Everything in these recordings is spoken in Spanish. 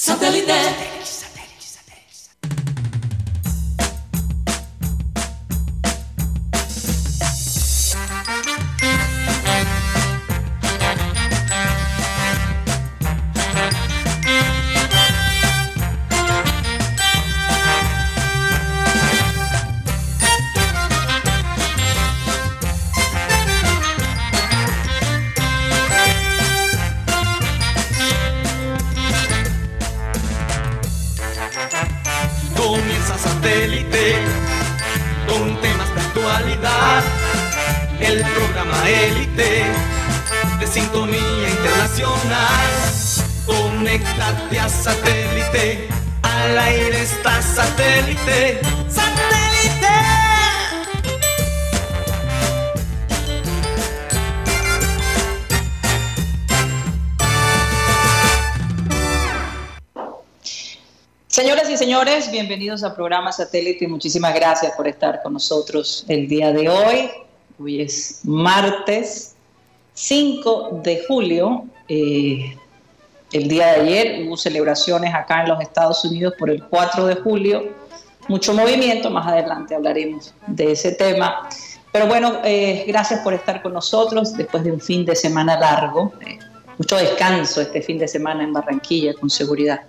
Satellite. Bienvenidos a programa Satélite y muchísimas gracias por estar con nosotros el día de hoy. Hoy es martes 5 de julio. Eh, el día de ayer hubo celebraciones acá en los Estados Unidos por el 4 de julio. Mucho movimiento, más adelante hablaremos de ese tema. Pero bueno, eh, gracias por estar con nosotros después de un fin de semana largo. Eh, mucho descanso este fin de semana en Barranquilla, con seguridad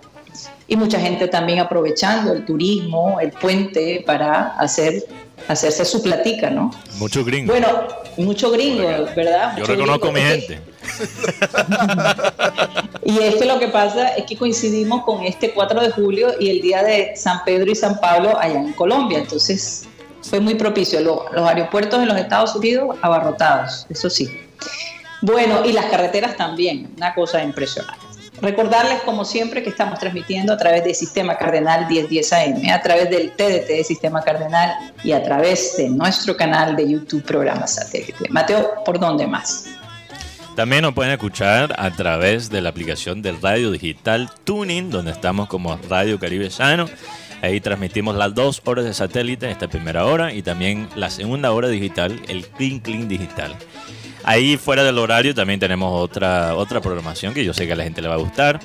y mucha gente también aprovechando el turismo, el puente para hacer hacerse su platica, ¿no? Mucho gringo. Bueno, mucho gringo, ¿verdad? Yo reconozco a mi gente. y es que lo que pasa es que coincidimos con este 4 de julio y el día de San Pedro y San Pablo allá en Colombia, entonces fue muy propicio. Los, los aeropuertos en los Estados Unidos abarrotados, eso sí. Bueno, y las carreteras también, una cosa impresionante. Recordarles, como siempre, que estamos transmitiendo a través del Sistema Cardenal 1010 AM, a través del TDT de Sistema Cardenal y a través de nuestro canal de YouTube Programa Satélite. Mateo, ¿por dónde más? También nos pueden escuchar a través de la aplicación del radio digital Tuning, donde estamos como Radio Caribe Sano. Ahí transmitimos las dos horas de satélite, esta primera hora, y también la segunda hora digital, el Clean Clean Digital. Ahí fuera del horario también tenemos otra, otra programación que yo sé que a la gente le va a gustar.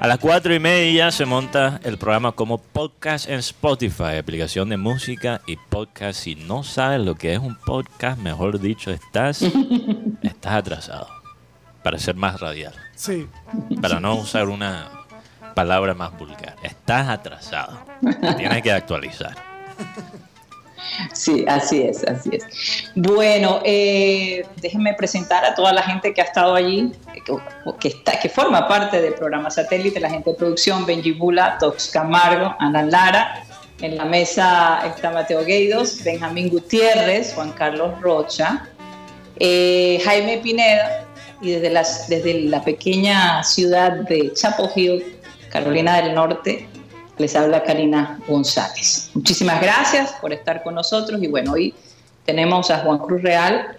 A las cuatro y media se monta el programa como podcast en Spotify, aplicación de música y podcast. Si no sabes lo que es un podcast, mejor dicho, estás, estás atrasado. Para ser más radial. Sí. Para no usar una palabra más vulgar. Estás atrasado. Tienes que actualizar. Sí, así es, así es. Bueno, eh, déjenme presentar a toda la gente que ha estado allí, que, está, que forma parte del programa satélite, la gente de producción, Benji Bula, Tox Camargo, Ana Lara. En la mesa está Mateo Gueidos, Benjamín Gutiérrez, Juan Carlos Rocha, eh, Jaime Pineda, y desde, desde la pequeña ciudad de Chapel Hill, Carolina del Norte, les habla Karina González. Muchísimas gracias por estar con nosotros y bueno, hoy tenemos a Juan Cruz Real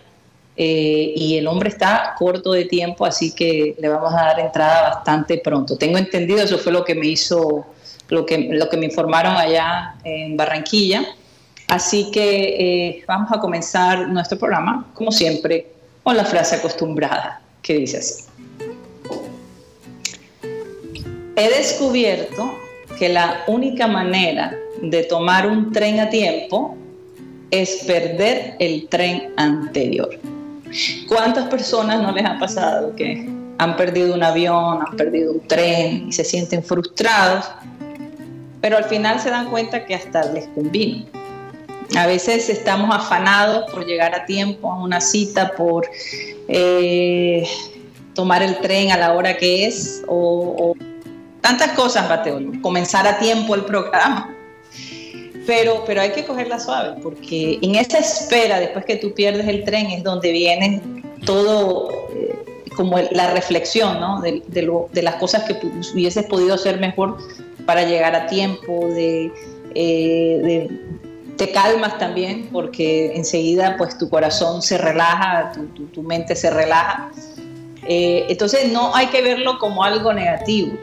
eh, y el hombre está corto de tiempo, así que le vamos a dar entrada bastante pronto. Tengo entendido, eso fue lo que me hizo, lo que, lo que me informaron allá en Barranquilla. Así que eh, vamos a comenzar nuestro programa, como siempre, con la frase acostumbrada, que dice así. He descubierto que la única manera de tomar un tren a tiempo es perder el tren anterior. ¿Cuántas personas no les ha pasado que han perdido un avión, han perdido un tren y se sienten frustrados, pero al final se dan cuenta que hasta les convino? A veces estamos afanados por llegar a tiempo a una cita, por eh, tomar el tren a la hora que es o tantas cosas, Mateo, comenzar a tiempo el programa. Pero, pero hay que cogerla suave, porque en esa espera, después que tú pierdes el tren, es donde viene todo, eh, como la reflexión, ¿no? De, de, las cosas que hubieses podido hacer mejor para llegar a tiempo, de, eh, te calmas también, porque enseguida pues tu corazón se relaja, tu, tu, mente se relaja. Eh, entonces no hay que verlo como algo negativo,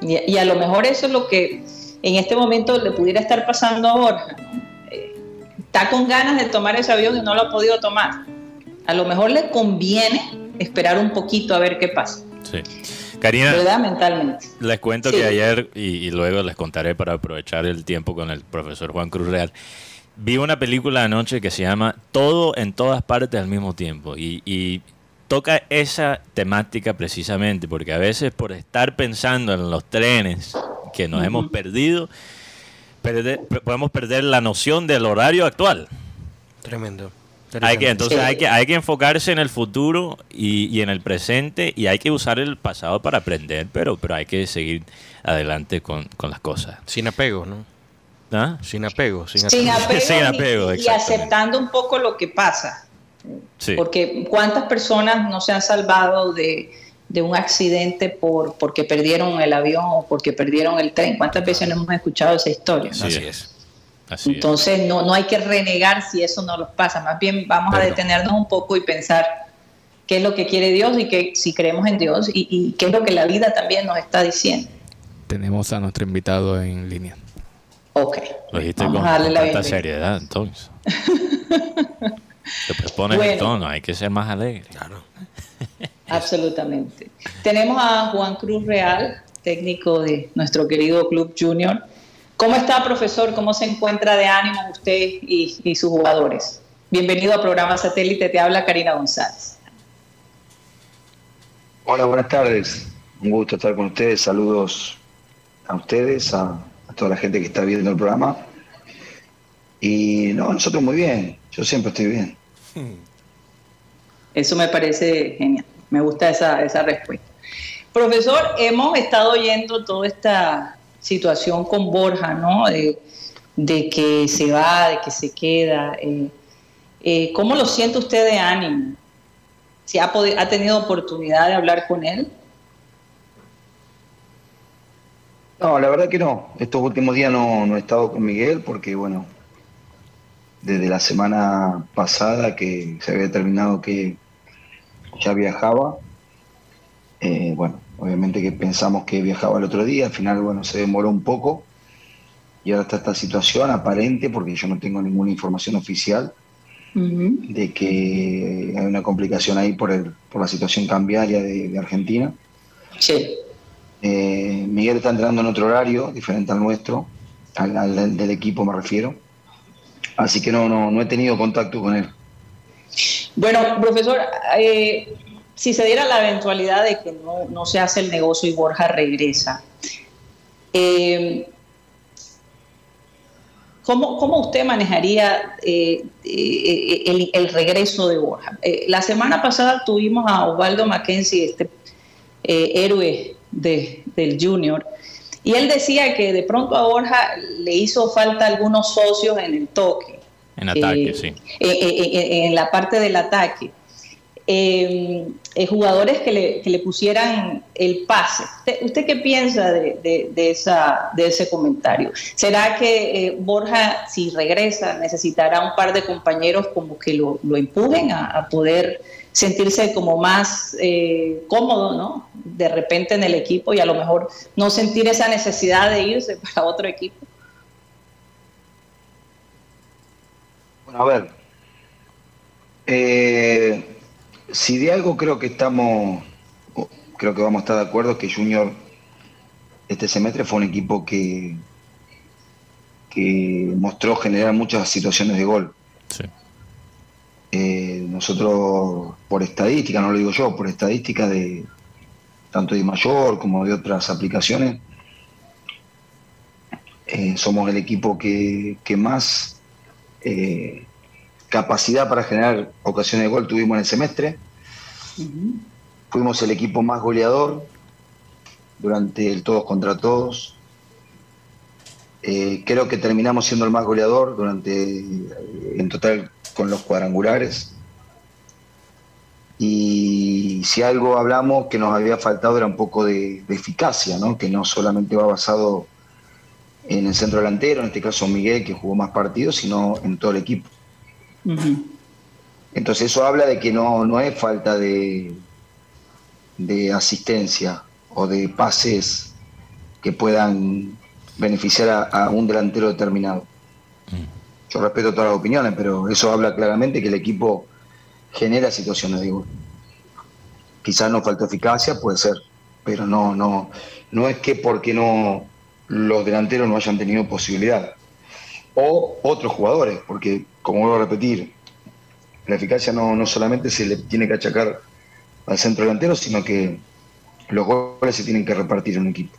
y, a lo mejor eso es lo que en este momento le pudiera estar pasando a Borja. Eh, está con ganas de tomar ese avión y no lo ha podido tomar. A lo mejor le conviene esperar un poquito a ver qué pasa. Sí. Karina, ¿verdad? Mentalmente. Les cuento que ayer, y, luego les contaré para aprovechar el tiempo con el profesor Juan Cruz Real, vi una película anoche que se llama Todo en todas partes al mismo tiempo. Y, toca esa temática precisamente, porque a veces por estar pensando en los trenes que nos hemos perdido, podemos perder la noción del horario actual. Tremendo. Hay que, entonces hay, que, hay que enfocarse en el futuro y, en el presente y hay que usar el pasado para aprender, pero, pero hay que seguir adelante con, las cosas. Sin apego, ¿no? ¿Ah? Sin apego. Sin apego, y, aceptando un poco lo que pasa. Porque cuántas personas no se han salvado de, un accidente por porque perdieron el avión o porque perdieron el tren. ¿Cuántas veces no hemos escuchado esa historia? Así es. Entonces no, no hay que renegar si eso no nos pasa, más bien vamos a detenernos un poco y pensar qué es lo que quiere Dios y que si creemos en Dios y, qué es lo que la vida también nos está diciendo. Tenemos a nuestro invitado en línea. Ok. Lo dijiste con, tanta seriedad, entonces. Te pones el tono, hay que ser más alegre. Claro. Absolutamente. Tenemos a Juan Cruz Real, técnico de nuestro querido Club Junior ¿Cómo está, profesor? ¿Cómo se encuentra de ánimo usted y, sus jugadores? Bienvenido al programa Satélite, te habla Karina González. Hola, buenas tardes. Un gusto estar con ustedes. Saludos a ustedes, a, toda la gente que está viendo el programa. Y no, nosotros muy bien. Yo siempre estoy bien. Eso me parece genial. Me gusta esa, esa respuesta. Profesor, hemos estado oyendo toda esta situación con Borja, ¿no? De, que se va, de que se queda. Eh, eh, ¿Cómo lo siente usted de ánimo? ¿Si ha, ha tenido oportunidad de hablar con él? No, la verdad que no. Estos últimos días no, he estado con Miguel porque, bueno, desde la semana pasada que se había terminado que ya viajaba, eh, bueno, Obviamente que pensamos que viajaba el otro día, al final, bueno, se demoró un poco y ahora está esta situación aparente, porque yo no tengo ninguna información oficial, de que hay una complicación ahí por, el, por la situación cambiaria de, Argentina. Sí. Eh, Miguel está entrando en otro horario, diferente al nuestro, al, del equipo me refiero. Así que no, no, no he tenido contacto con él. Bueno, profesor, eh, si se diera la eventualidad de que no, se hace el negocio y Borja regresa, eh, ¿cómo, usted manejaría eh, el, regreso de Borja? la semana pasada tuvimos a Osvaldo Mackenzie, este héroe del Junior, y él decía que de pronto a Borja le hizo falta algunos socios en el toque. En ataque, sí. en la parte del ataque. Eh, eh, jugadores que le, que le, pusieran el pase. ¿Usted, qué piensa de, esa, de ese comentario? ¿Será que eh, Borja, si regresa, necesitará un par de compañeros como que lo, lo empujen a, poder sentirse como más cómodo, ¿no? De repente en el equipo y a lo mejor no sentir esa necesidad de irse para otro equipo. Bueno, a ver. Eh, si de algo creo que estamos, creo que vamos a estar de acuerdo, que Junior este semestre fue un equipo que, que mostró generar muchas situaciones de gol. Eh, nosotros, por estadística, no lo digo yo, por estadística de tanto de Mayor como de otras aplicaciones, eh, somos el equipo que, más eh, capacidad para generar ocasiones de gol tuvimos en el semestre. Fuimos el equipo más goleador durante el todos contra todos. Eh, creo que terminamos siendo el más goleador durante, en total con los cuadrangulares. Y si algo hablamos que nos había faltado era un poco de, eficacia, ¿no? que no solamente va basado en el centro delantero, en este caso Miguel, que jugó más partidos, sino en todo el equipo. Entonces eso habla de que no, no es falta de, de asistencia o de pases que puedan beneficiar a, un delantero determinado. Mm. Yo respeto todas las opiniones, pero eso habla claramente que el equipo genera situaciones de gol. Quizás no falta eficacia, puede ser, pero no, no, no es que porque no los delanteros no hayan tenido posibilidad. O otros jugadores, porque como vuelvo a repetir, la eficacia no, no solamente se le tiene que achacar al centro delantero, sino que los goles se tienen que repartir en un equipo.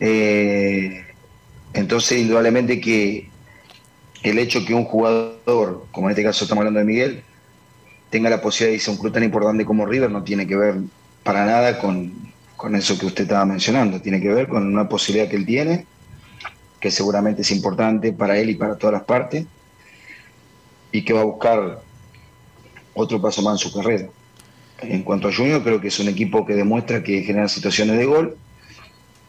Eh, entonces, indudablemente que el hecho que un jugador, como en este caso estamos hablando de Miguel, tenga la posibilidad de irse a un club tan importante como River no tiene que ver para nada con, con eso que usted estaba mencionando, tiene que ver con una posibilidad que él tiene, que seguramente es importante para él y para todas las partes, y que va a buscar otro paso más en su carrera. En cuanto a Junior, creo que es un equipo que demuestra que genera situaciones de gol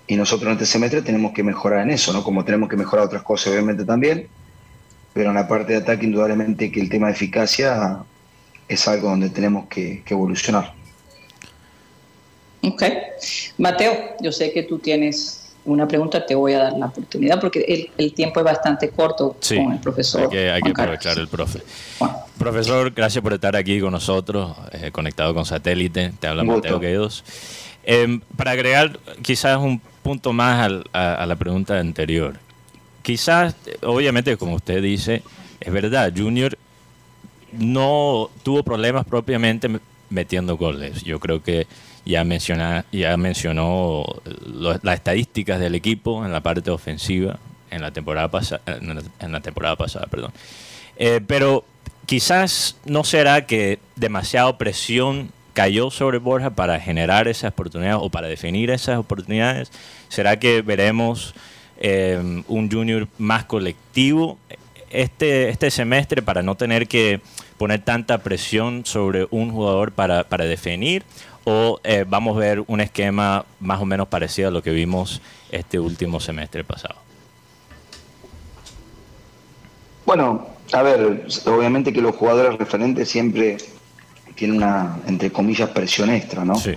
y nosotros en este semestre tenemos que mejorar en eso, ¿no? Como tenemos que mejorar otras cosas, obviamente también, pero en la parte de ataque, indudablemente que el tema de eficacia es algo donde tenemos que, que evolucionar. Ok. Mateo, yo sé que tú tienes una pregunta, te voy a dar la oportunidad porque el, el tiempo es bastante corto con el profesor. Hay que, hay que aprovechar el profe. Profesor, gracias por estar aquí con nosotros, eh, conectado con satélite. Te habla Mateo Guedos. Eh, para agregar quizás un punto más al, a, a, la pregunta anterior. Quizás, obviamente, como usted dice, es verdad, Junior no tuvo problemas propiamente metiendo goles. Yo creo que ya, menciona, mencionó las estadísticas del equipo en la parte ofensiva en la temporada, pasa, en la, en la temporada pasada. Perdón. Eh, pero quizás no será que demasiada presión cayó sobre Borja para generar esas oportunidades o para definir esas oportunidades. ¿Será que veremos eh, un junior más colectivo este, este semestre para no tener que poner tanta presión sobre un jugador para, para definir? ¿O eh, vamos a ver un esquema más o menos parecido a lo que vimos este último semestre pasado? Bueno, a ver, obviamente que los jugadores referentes siempre tienen una, entre comillas, presión extra, ¿no? Sí.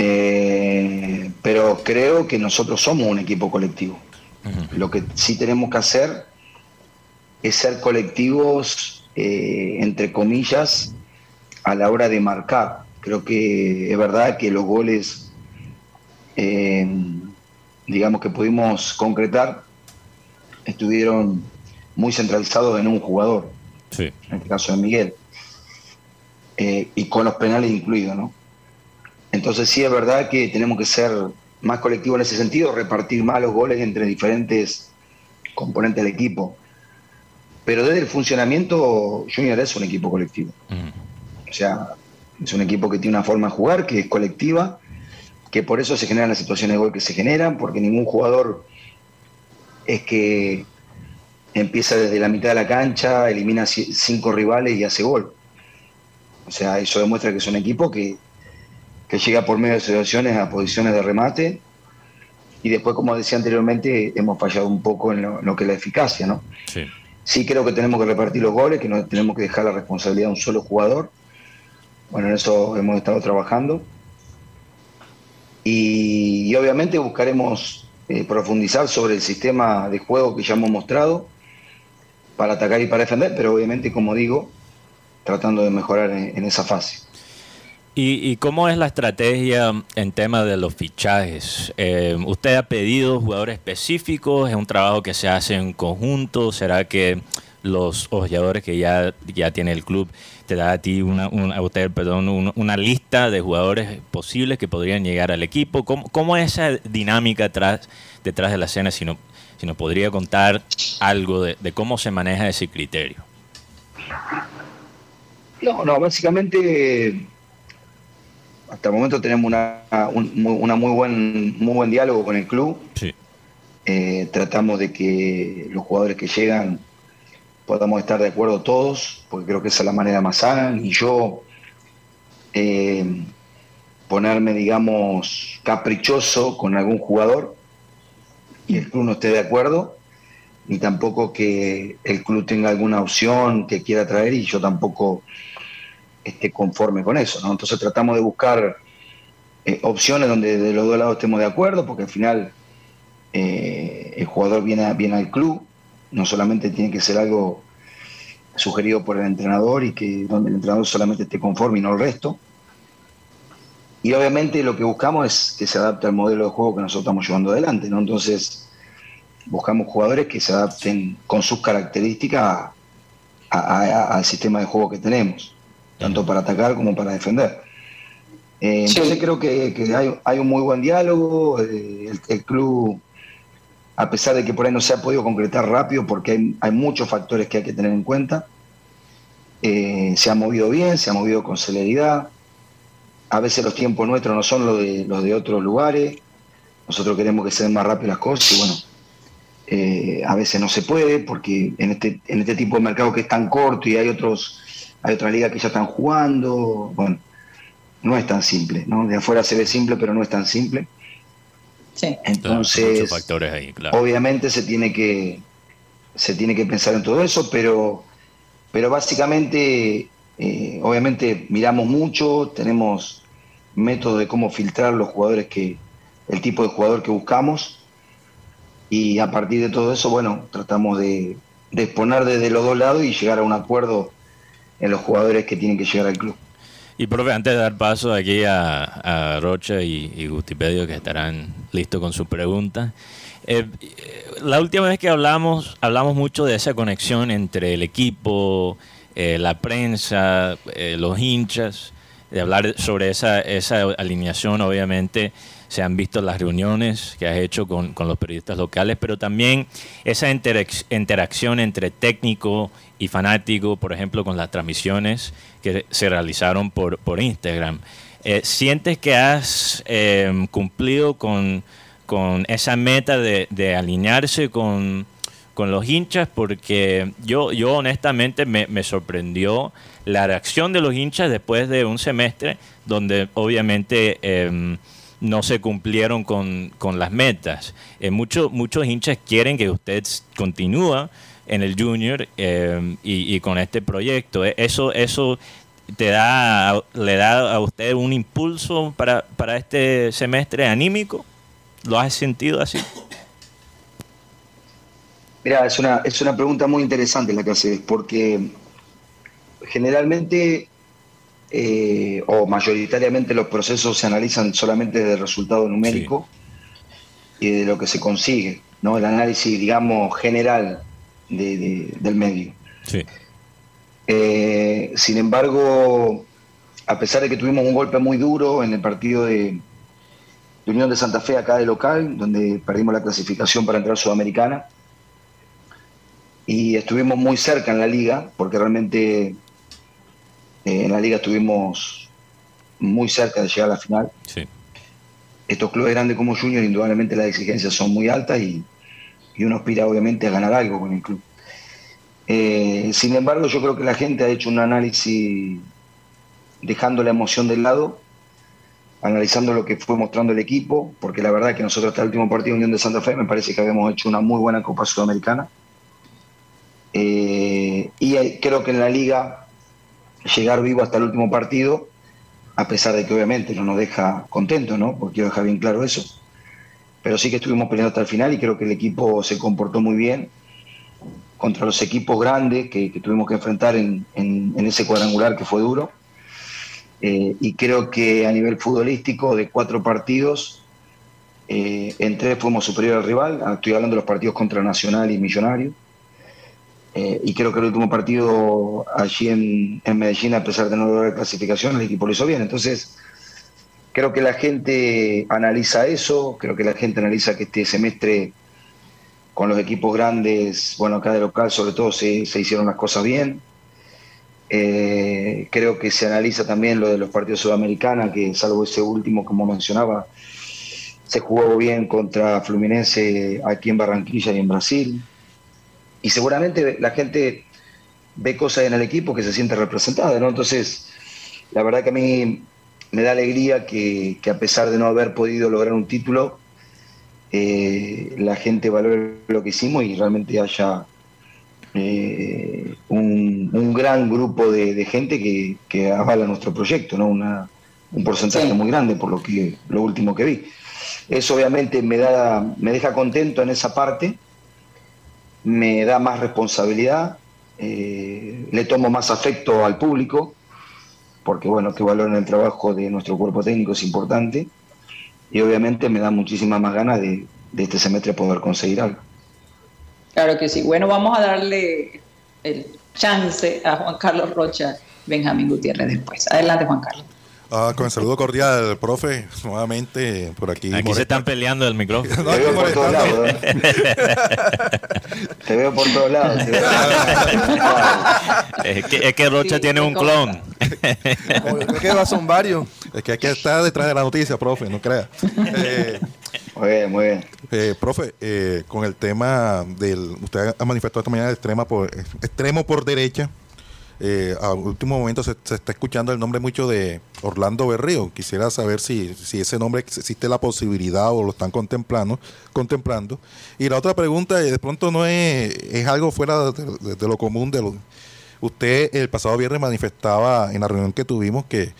Eh, pero creo que nosotros somos un equipo colectivo. Uh -huh. Lo que sí tenemos que hacer es ser colectivos, eh, entre comillas, a la hora de marcar. Creo que es verdad que los goles, eh, digamos que pudimos concretar, estuvieron muy centralizados en un jugador, sí. en este caso de Miguel, eh, y con los penales incluidos, ¿no? Entonces sí es verdad que tenemos que ser más colectivos en ese sentido, repartir más los goles entre diferentes componentes del equipo. Pero desde el funcionamiento, Junior es un equipo colectivo. O sea, es un equipo que tiene una forma de jugar, que es colectiva, que por eso se generan las situaciones de gol que se generan, porque ningún jugador es que empieza desde la mitad de la cancha, elimina cinco rivales y hace gol. O sea, eso demuestra que es un equipo que, que llega por medio de situaciones a posiciones de remate y después, como decía anteriormente, hemos fallado un poco en lo, en lo que es la eficacia, ¿no? Sí. sí. creo que tenemos que repartir los goles, que no tenemos que dejar la responsabilidad a un solo jugador. Bueno, en eso hemos estado trabajando. Y, y obviamente buscaremos eh, profundizar sobre el sistema de juego que ya hemos mostrado para atacar y para defender, pero obviamente, como digo, tratando de mejorar en, en esa fase. ¿Y, ¿Y, cómo es la estrategia en tema de los fichajes? Eh, ¿Usted ha pedido jugadores específicos? ¿Es un trabajo que se hace en conjunto? ¿Será que los ojeadores que ya, ya tiene el club te da a ti una, a usted, perdón, una, lista de jugadores posibles que podrían llegar al equipo? ¿Cómo, cómo es esa dinámica atrás, detrás de la escena? Si, no, si nos podría contar algo de cómo se maneja ese criterio. No, no, básicamente hasta el momento tenemos una, un, una muy, buen, muy buen diálogo con el club. Sí. Eh, tratamos de que los jugadores que llegan podamos estar de acuerdo todos, porque creo que esa es la manera más sana. Y yo eh, ponerme, digamos, caprichoso con algún jugador y el club no esté de acuerdo, ni tampoco que el club tenga alguna opción que quiera traer y yo tampoco esté conforme con eso. ¿no? Entonces tratamos de buscar eh, opciones donde de los dos lados estemos de acuerdo, porque al final eh, el jugador viene, viene al club, no solamente tiene que ser algo sugerido por el entrenador y que donde el entrenador solamente esté conforme y no el resto. y obviamente lo que buscamos es que se adapte al modelo de juego que nosotros estamos llevando adelante, ¿no? Entonces, buscamos jugadores que se adapten con sus características al sistema de juego que tenemos, tanto para atacar como para defender. Eh, entonces creo que, hay, un muy buen diálogo, eh, el, club, a pesar de que por ahí no se ha podido concretar rápido, porque hay, muchos factores que hay que tener en cuenta, eh, se ha movido bien, se ha movido con celeridad, a veces los tiempos nuestros no son los de, los de otros lugares, nosotros queremos que se den más rápido las cosas y bueno, eh, a veces no se puede porque en este, en este tipo de mercado que es tan corto y hay otros hay otras ligas que ya están jugando, bueno, no es tan simple, ¿no? De afuera se ve simple, pero no es tan simple. Sí. Entonces, factores ahí, claro. obviamente se tiene que se tiene que pensar en todo eso, pero pero básicamente eh, obviamente miramos mucho, tenemos métodos de cómo filtrar los jugadores que, el tipo de jugador que buscamos. Y a partir de todo eso, bueno, tratamos de, exponer desde los dos lados y llegar a un acuerdo en los jugadores que tienen que llegar al club. Y profe, antes de dar paso aquí a, Rocha y, Gutipedio, que estarán listos con su pregunta, eh, la última vez que hablamos, hablamos mucho de esa conexión entre el equipo, eh, la prensa, eh, los hinchas, de hablar sobre esa, esa alineación, obviamente se han visto las reuniones que has hecho con, los periodistas locales, pero también esa interacción entre técnico y fanático, por ejemplo, con las transmisiones que se realizaron por, por Instagram. Eh, ¿Sientes que has cumplido con, con, esa meta de, de alinearse con con los hinchas porque yo, yo honestamente me, sorprendió la reacción de los hinchas después de un semestre donde obviamente em, no se cumplieron con, las metas. Eh, muchos hinchas quieren que usted continúe en el junior em, y, con este proyecto. E, eso, eso te da, le da a usted un impulso para, para este semestre anímico. ¿Lo has sentido así? Mira, es una, es una pregunta muy interesante la que haces, porque generalmente eh, o mayoritariamente los procesos se analizan solamente del resultado numérico y de lo que se consigue, ¿no? El análisis, digamos, general del medio. Sí. Eh, sin embargo, a pesar de que tuvimos un golpe muy duro en el partido de, de Unión de Santa Fe acá de local, donde perdimos la clasificación para entrar Sudamericana, y estuvimos muy cerca en la liga, porque realmente eh, en la liga estuvimos muy cerca de llegar a la final. Estos clubes grandes como Junior, indudablemente las exigencias son muy altas y, uno aspira obviamente a ganar algo con el club. Eh, sin embargo, yo creo que la gente ha hecho un análisis dejando la emoción del lado, analizando lo que fue mostrando el equipo, porque la verdad que nosotros hasta el último partido de Unión de Santa Fe me parece que habíamos hecho una muy buena Copa Sudamericana eh, y creo que en la liga llegar vivo hasta el último partido, a pesar de que obviamente no nos deja contentos, ¿no? Porque quiero dejar bien claro eso. Pero sí que estuvimos peleando hasta el final y creo que el equipo se comportó muy bien contra los equipos grandes que, tuvimos que enfrentar en, ese cuadrangular que fue duro. Eh, y creo que a nivel futbolístico, de cuatro partidos, eh, en tres fuimos superior al rival. Estoy hablando de los partidos contra Nacional y Millonario. Eh, y creo que el último partido allí en, Medellín, a pesar de no lograr clasificación, el equipo lo hizo bien. Entonces, creo que la gente analiza eso, creo que la gente analiza que este semestre con los equipos grandes, bueno, acá de local sobre todo se, hicieron las cosas bien. Eh, creo que se analiza también lo de los partidos sudamericanos, que salvo ese último, como mencionaba, se jugó bien contra Fluminense aquí en Barranquilla y en Brasil y seguramente la gente ve cosas en el equipo que se siente representada, ¿no? Entonces, la verdad que a mí me da alegría que, a pesar de no haber podido lograr un título, eh, la gente valore lo que hicimos y realmente haya eh, un, gran grupo de, gente que, avala nuestro proyecto, ¿no? Una, un porcentaje muy grande por lo que lo último que vi. Eso obviamente me da, me deja contento en esa parte me da más responsabilidad, eh, le tomo más afecto al público, porque bueno, que valoren el trabajo de nuestro cuerpo técnico es importante y obviamente me da muchísimas más ganas de, de este semestre poder conseguir algo. Claro que sí. Bueno, vamos a darle el chance a Juan Carlos Rocha, Benjamín Gutiérrez después. Adelante, Juan Carlos. Ah, con el saludo cordial, profe, nuevamente por aquí. Aquí se están peleando el micrófono. Te veo por todos lados. ¿eh? Te veo por todos lados. te veo por todos lados. Es que, es que Rocha Sí, tiene un clon. Creo que son varios. Es que hay que estar detrás de la noticia, profe, no crea. Eh, Muy bien, muy bien. eh, profe, eh, con el tema del. Usted ha manifestado esta mañana extrema por, extremo por derecha. Eh, a último momento se, está escuchando el nombre mucho de Orlando Berrío. Quisiera saber si, si ese nombre existe la posibilidad o lo están contemplando. contemplando. Y la otra pregunta, eh, de pronto no es, es algo fuera de, de- de lo común. De lo, usted el pasado viernes manifestaba en la reunión que tuvimos que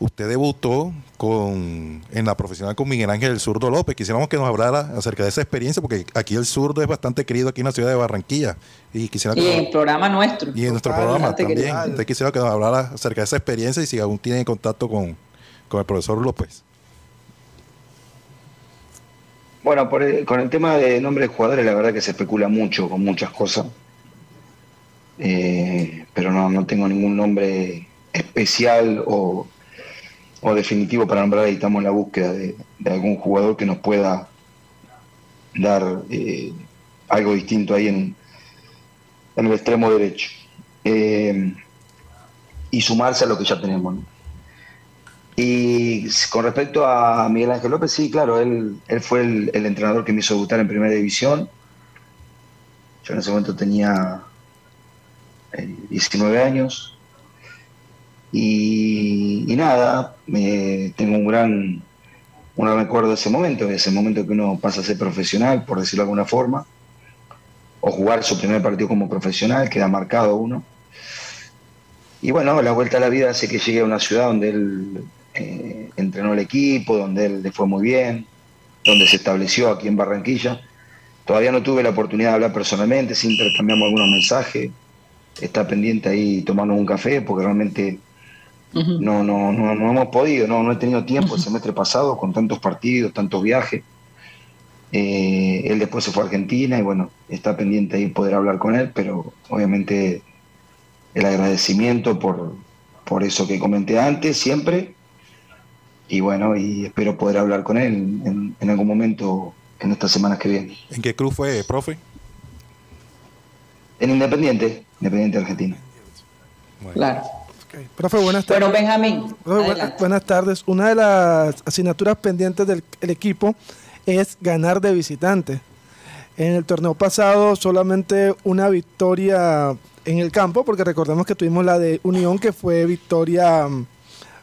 usted debutó con en la profesional con Miguel Ángel el Zurdo López. Quisiéramos que nos hablara acerca de esa experiencia, porque aquí el zurdo es bastante querido aquí en la ciudad de Barranquilla. Y quisiera que Y en nos- el programa nuestro. y en nuestro Total, programa también. querido. Usted quisiera que nos hablara acerca de esa experiencia y si aún tiene contacto con, con el profesor López. Bueno, por el- con el tema de nombre de jugadores, la verdad que se especula mucho con muchas cosas. Eh, pero no, no tengo ningún nombre especial o, o definitivo para nombrar. Y estamos en la búsqueda de, algún jugador que nos pueda dar eh, algo distinto ahí en, en el extremo derecho. Eh, y sumarse a lo que ya tenemos. Y con respecto a Miguel Ángel López, sí, claro, él, él fue el, el entrenador que me hizo debutar en primera división. Yo en ese momento tenía eh, 19 años. Y, nada, me, tengo un gran, un recuerdo de ese momento, de ese momento que uno pasa a ser profesional, por decirlo de alguna forma, o jugar su primer partido como profesional, queda marcado uno. Y bueno, la vuelta a la vida hace que llegue a una ciudad donde él eh, entrenó el equipo, donde él le fue muy bien, donde se estableció aquí en Barranquilla. Todavía no tuve la oportunidad de hablar personalmente, sí intercambiamos algunos mensajes. Está pendiente ahí tomarnos un café porque realmente No, no, no, no hemos podido, no, no he tenido tiempo el semestre pasado con tantos partidos, tantos viajes. Eh, él después se fue a Argentina y bueno, está pendiente ahí poder hablar con él, pero obviamente el agradecimiento por, por eso que comenté antes, siempre. Y bueno, y espero poder hablar con él en, en algún momento en estas semanas que vienen. ¿En qué club fue, profe? En Independiente, Independiente Argentina. Bueno. Claro. Profe, buenas tardes. Bueno, Benjamín. Profe, buenas tardes. Una de las asignaturas pendientes del el equipo es ganar de visitante. En el torneo pasado solamente una victoria en el campo, porque recordemos que tuvimos la de Unión, que fue victoria mm,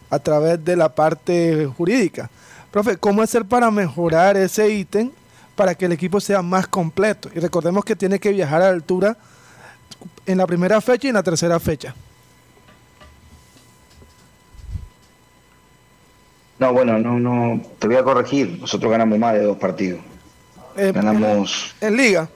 a través de la parte jurídica. Profe, ¿cómo hacer para mejorar ese ítem para que el equipo sea más completo? Y recordemos que tiene que viajar a altura en la primera fecha y en la tercera fecha. No, bueno, no, no, te voy a corregir. Nosotros ganamos más de dos partidos. Eh, Ganamos. en liga.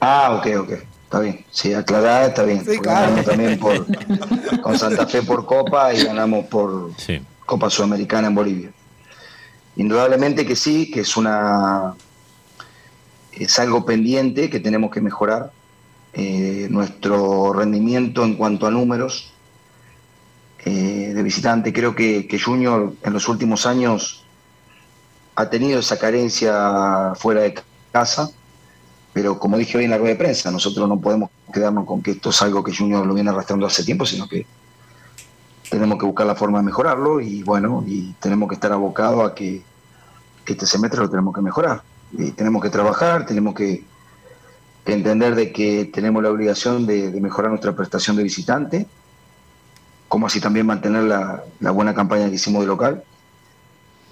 Ah, ok, ok. Está bien. Sí, aclarada está bien. Sí, claro. Ganamos también por, con Santa Fe por Copa y ganamos por Sí. Copa Sudamericana en Bolivia. Indudablemente que sí, que es una es algo pendiente que tenemos que mejorar. Eh, nuestro rendimiento en cuanto a números eh, de visitante, creo que, que Junior en los últimos años ha tenido esa carencia fuera de casa, pero como dije hoy en la rueda de prensa, nosotros no podemos quedarnos con que esto es algo que Junior lo viene arrastrando hace tiempo, sino que tenemos que buscar la forma de mejorarlo y bueno, y tenemos que estar abocados a que este semestre lo tenemos que mejorar. Tenemos que trabajar, tenemos que, entender de que tenemos la obligación de mejorar nuestra prestación de visitante, como así también mantener la, la buena campaña que hicimos de local.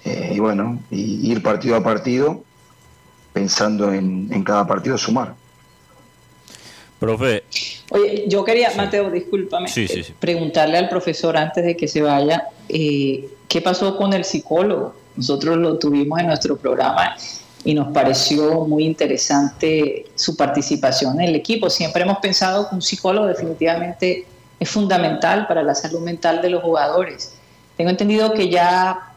Eh, y bueno, y ir partido a partido pensando en, en cada partido sumar. Profe, Oye, yo quería, Mateo, discúlpame, Sí, sí, eh, sí. preguntarle al profesor antes de que se vaya, eh, ¿qué pasó con el psicólogo? Nosotros lo tuvimos en nuestro programa y nos pareció muy interesante su participación en el equipo. Siempre hemos pensado que un psicólogo definitivamente es fundamental para la salud mental de los jugadores. Tengo entendido que ya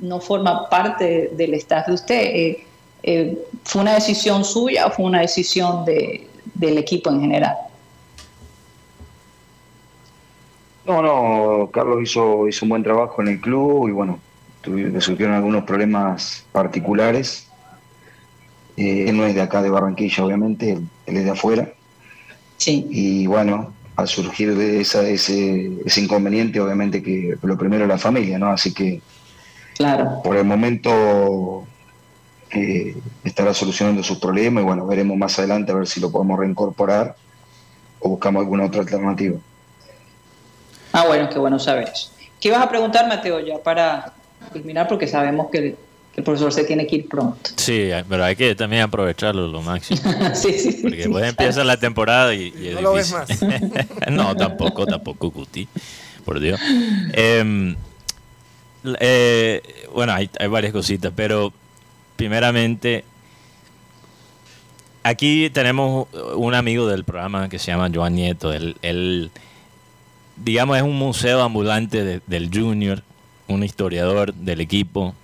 no forma parte del staff de usted. Eh, eh, ¿Fue una decisión suya o fue una decisión del equipo en general? No, no, Carlos hizo, hizo un buen trabajo en el club y bueno, le surgieron algunos problemas particulares. Eh, él no es de acá de Barranquilla, obviamente, él, es de afuera. Sí. Y bueno, al surgir de esa, ese, ese inconveniente, obviamente que lo primero es la familia, ¿no? Así que claro. por el momento eh, estará solucionando sus problemas y bueno, veremos más adelante a ver si lo podemos reincorporar o buscamos alguna otra alternativa. Ah, bueno, qué bueno saber eso. ¿Qué ibas a preguntar, Mateo, ya para terminar? Porque sabemos que el, profesor se tiene que ir pronto. Sí, pero hay que también aprovecharlo lo máximo. sí, sí, Porque después empieza la temporada y, y es No lo ves más. no, tampoco, tampoco, Guti. Por Dios. Em, eh, bueno, hay, hay varias cositas, pero primeramente, aquí tenemos un amigo del programa que se llama Joan Nieto. Él, él, digamos, es un museo ambulante de- del Junior, un historiador del equipo,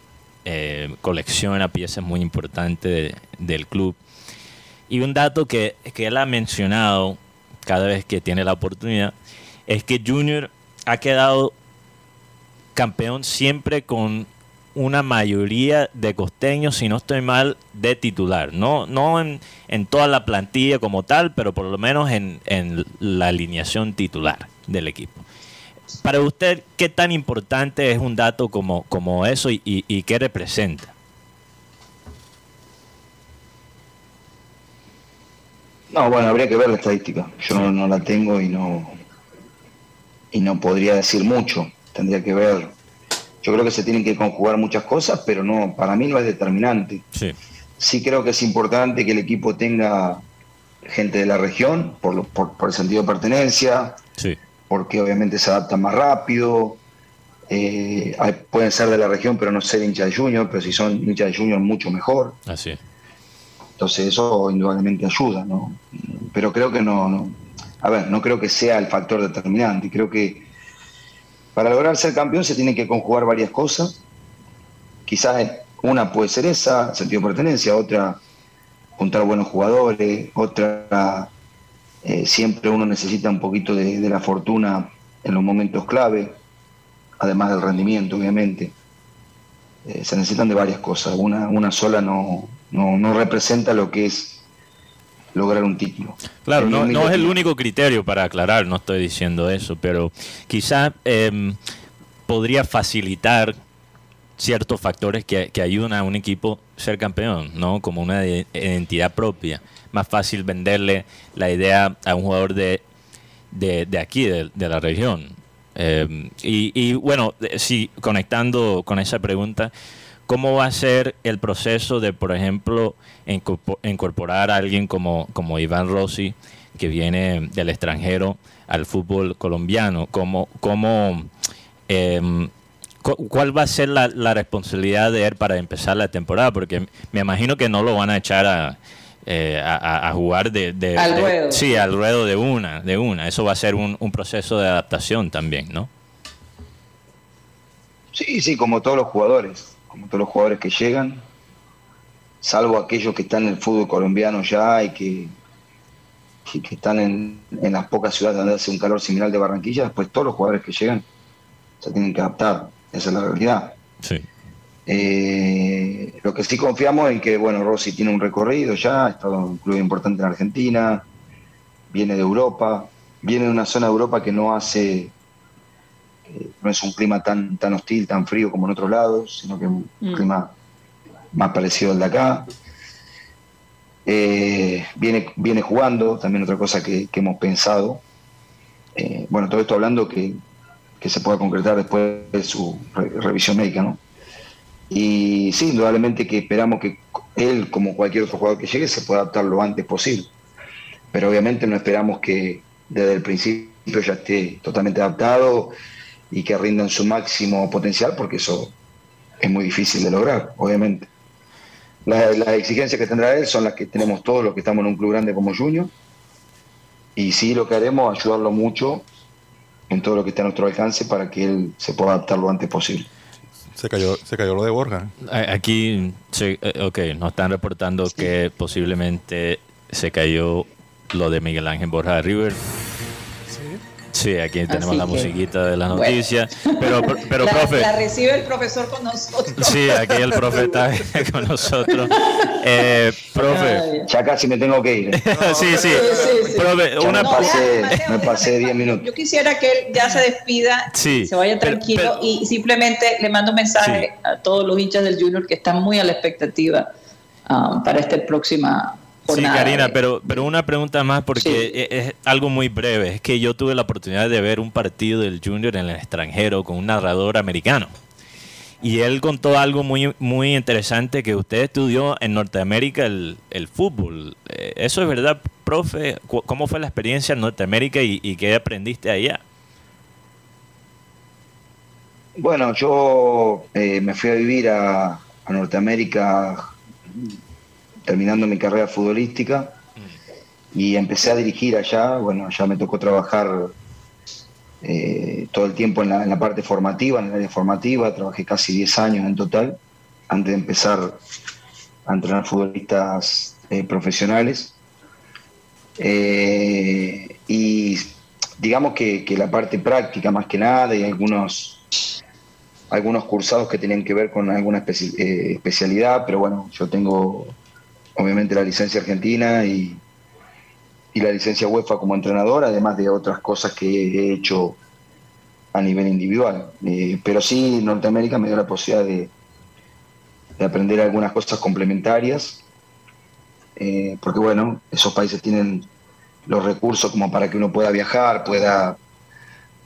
eh, colecciona piezas muy importantes de- del club. Y un dato que, que él ha mencionado cada vez que tiene la oportunidad es que Junior ha quedado campeón siempre con una mayoría de costeños, si no estoy mal, de titular. No, no en, en toda la plantilla como tal, pero por lo menos en, en la alineación titular del equipo. Para usted, ¿qué tan importante es un dato como, como eso y, y- y qué representa? No, bueno, habría que ver la estadística. Yo no, no la tengo y no y no podría decir mucho. Tendría que ver. Yo creo que se tienen que conjugar muchas cosas, pero no, para mí no es determinante. Sí, Sí creo que es importante que el equipo tenga gente de la región, por, lo- por, por el sentido de pertenencia, sí, porque obviamente se adaptan más rápido. Eh, pueden ser de la región, pero no ser hincha de Junior, pero si son hincha de Junior, mucho mejor. así es. Entonces eso indudablemente ayuda, ¿no? Pero creo que no, no, a ver, no creo que sea el factor determinante. Creo que para lograr ser campeón se tienen que conjugar varias cosas. Quizás una puede ser esa, sentido de pertenencia, otra juntar buenos jugadores, otra eh, siempre uno necesita un poquito de, de la fortuna en los momentos clave, además del rendimiento, obviamente. Eh, se necesitan de varias cosas. Una, una sola no, no, no representa lo que es lograr un título. Claro, no, no es el único criterio para aclarar, no estoy diciendo eso, pero quizá em, podría facilitar ciertos factores que, que ayudan a un equipo ser campeón, ¿no? Como una de- identidad propia. Más fácil venderle la idea a un jugador de, de, aquí, de, la región. Em, y, bueno, eh, sí, conectando con esa pregunta, ¿cómo va a ser el proceso de, por ejemplo, incorpo- incorporar a alguien como, como Iván Rossi, que viene del extranjero al fútbol colombiano? ¿Cómo, cómo, em, ¿Cuál va a ser la, la responsabilidad de él para empezar la temporada? Porque me imagino que no lo van a echar a, eh, a- jugar de, de- Al de- ruedo. Sí, al ruedo de una, de una. Eso va a ser un, un proceso de adaptación también, ¿no? Sí, sí, como todos los jugadores, como todos los jugadores que llegan, salvo aquellos que están en el fútbol colombiano ya y que, que, que están en, en las pocas ciudades donde hace un calor similar de Barranquilla, después todos los jugadores que llegan se tienen que adaptar, esa es la realidad. Sí. Eh, lo que sí confiamos en que, bueno, Rossi tiene un recorrido ya, ha estado en un club importante en Argentina, viene de Europa, viene de una zona de Europa que no hace, eh, no es un clima tan, tan hostil, tan frío como en otros lados, sino que es un Mm. clima más parecido al de acá. Eh, viene, viene jugando, también otra cosa que, que hemos pensado. Eh, bueno, todo esto hablando que, que se pueda concretar después de su re- revisión médica, ¿no? Y sí, indudablemente que esperamos que él, como cualquier otro jugador que llegue, se pueda adaptar lo antes posible. Pero obviamente no esperamos que desde el principio ya esté totalmente adaptado y que rinda en su máximo potencial, porque eso es muy difícil de lograr, obviamente. La- Las, exigencias que tendrá él son las que tenemos todos los que estamos en un club grande como Junior. Y sí, lo que haremos ayudarlo mucho en todo lo que esté a nuestro alcance para que él se pueda adaptar lo antes posible. Se cayó, se cayó lo de Borja. Aquí, sí, eh, ok, nos están reportando que posiblemente se cayó lo de Miguel Ángel Borja de River. Sí, aquí tenemos Así la que, musiquita de las bueno. noticias. Pero, pero la, profe, la recibe el profesor con nosotros. sí, aquí el profe está con nosotros. Eh, profe. Ya casi me tengo que ir. ¿eh? sí, sí, Sí, profe, una No, pasé- me pasé déjame. 10 minutos. Yo quisiera que él ya se despida, Sí, se vaya tranquilo pero- y simplemente le mando un mensaje a todos los hinchas del Junior que están muy a la expectativa ah, para esta próxima Sí. Karina, de- pero, pero una pregunta más porque Sí. e- es, algo muy breve. Es que yo tuve la oportunidad de ver un partido del Junior en el extranjero con un narrador americano. Y él contó algo muy, muy interesante que usted estudió en Norteamérica el, el fútbol. Eh, ¿Eso es verdad, profe? Cu- ¿Cómo fue la experiencia en Norteamérica y, y qué aprendiste allá? Bueno, yo eh, me fui a vivir a, a Norteamérica terminando mi carrera futbolística y empecé a dirigir allá. Bueno, allá me tocó trabajar eh, todo el tiempo en la, parte formativa, en el área formativa. Trabajé casi 10 años en total antes de empezar a entrenar futbolistas eh, profesionales. Eh, y digamos que, la parte práctica más que nada y algunos algunos cursados que tenían que ver con alguna especi- especialidad, pero bueno, yo tengo obviamente la licencia argentina y, y la licencia UEFA como entrenador, además de otras cosas que he hecho a nivel individual. Eh, pero sí, Norteamérica me dio la posibilidad de, de aprender algunas cosas complementarias, eh, porque bueno, esos países tienen los recursos como para que uno pueda viajar, pueda,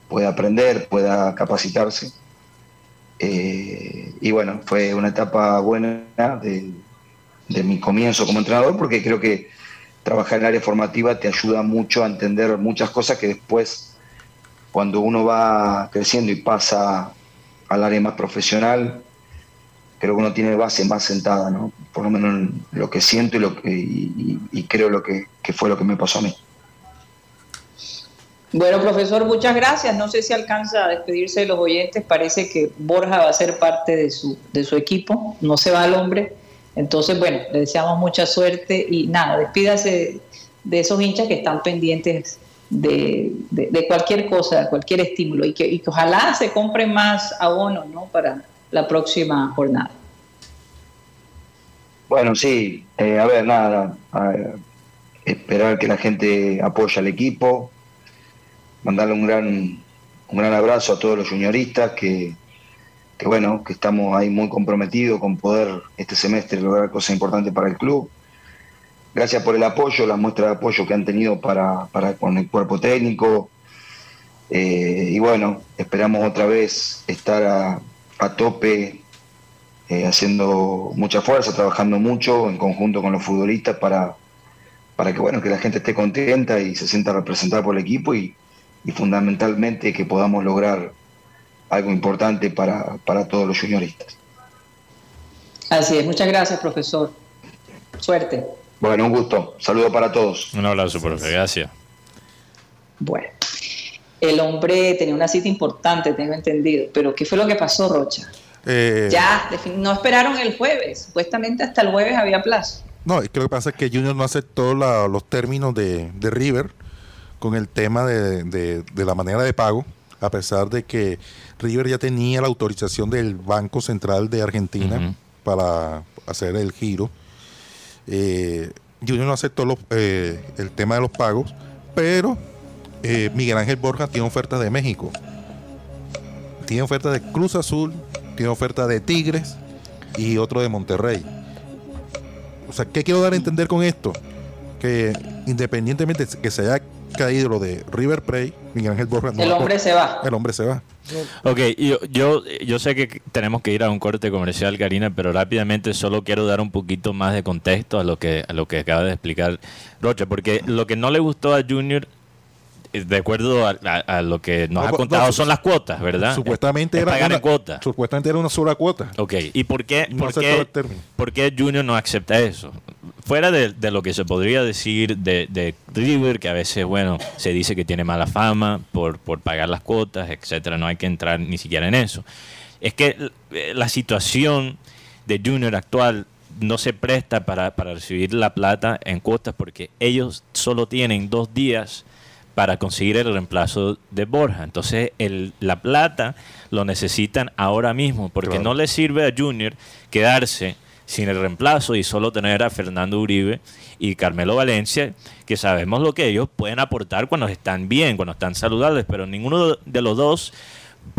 pueda aprender, pueda capacitarse. Eh, y bueno, fue una etapa buena de, de mi comienzo como entrenador porque creo que trabajar en el área formativa te ayuda mucho a entender muchas cosas que después, cuando uno va creciendo y pasa al área más profesional, creo que uno tiene base más sentada, ¿no? Por lo menos en lo que siento y, lo que, y, creo lo que, que fue lo que me pasó a mí. Bueno, profesor, muchas gracias. No sé si alcanza a despedirse de los oyentes. Parece que Borja va a ser parte de su, de su equipo. No se va al hombre. Entonces, bueno, le deseamos mucha suerte y nada, despídase de esos hinchas que están pendientes de, cualquier cosa, cualquier estímulo y que, y que ojalá se compren más abonos ¿no? para la próxima jornada. Bueno, sí, eh, a ver, nada, esperar que la gente apoye al equipo, mandarle un gran, un gran abrazo a todos los junioristas que, que bueno, que estamos ahí muy comprometidos con poder este semestre lograr cosas importantes para el club. Gracias por el apoyo, la muestra de apoyo que han tenido para, para con el cuerpo técnico. Eh, y bueno, esperamos otra vez estar a, tope eh, haciendo mucha fuerza, trabajando mucho en conjunto con los futbolistas para, para que bueno que la gente esté contenta y se sienta representada por el equipo y fundamentalmente que podamos lograr algo importante para, para todos los junioristas. Así es, muchas gracias, profesor. Suerte. Bueno, un gusto. Saludo para todos. Un abrazo, profe. Gracias. Bueno, el hombre tenía una cita importante, tengo entendido, pero ¿qué fue lo que pasó, Rocha? Eh, Ya, no esperaron el jueves, supuestamente hasta el jueves había plazo. No, es que lo que pasa es que Junior no aceptó la- los términos de, de River con el tema de, de- de la manera de pago, a pesar de que River ya tenía la autorización del Banco Central de Argentina para hacer el giro. Eh, Junior no aceptó los- eh, el tema de los pagos, pero eh, Miguel Ángel Borja tiene ofertas de México. Tiene ofertas de Cruz Azul, tiene oferta de Tigres y otro de Monterrey. O sea, ¿qué quiero dar a entender con esto? Que independientemente de que se haya caído lo de River Plate, Miguel Ángel Borja no El hombre se va. El hombre se va. Ok, yo, yo, yo sé que tenemos que ir a un corte comercial, Karina, pero rápidamente solo quiero dar un poquito más de contexto a lo que, a lo que acaba de explicar Rocha, porque lo que no le gustó a Junior eh, de acuerdo a, a- a lo que nos No, ha contado, son las cuotas, ¿verdad? Supuestamente Es era pagar una, cuota. Supuestamente era una sola cuota. Ok, ¿y por qué, No por qué, por qué Junior no acepta eso? Fuera de, de lo que se podría decir de, de River, que a veces, bueno, se dice que tiene mala fama por, por pagar las cuotas, etcétera, no hay que entrar ni siquiera en eso. Es que eh, la situación de Junior actual no se presta para, para recibir la plata en cuotas porque ellos solo tienen dos días para conseguir el reemplazo de Borja. Entonces, el, la plata lo necesitan ahora mismo, porque Claro. no le sirve a Junior quedarse sin el reemplazo y solo tener a Fernando Uribe y Carmelo Valencia, que sabemos lo que ellos pueden aportar cuando están bien, cuando están saludables, pero ninguno de los dos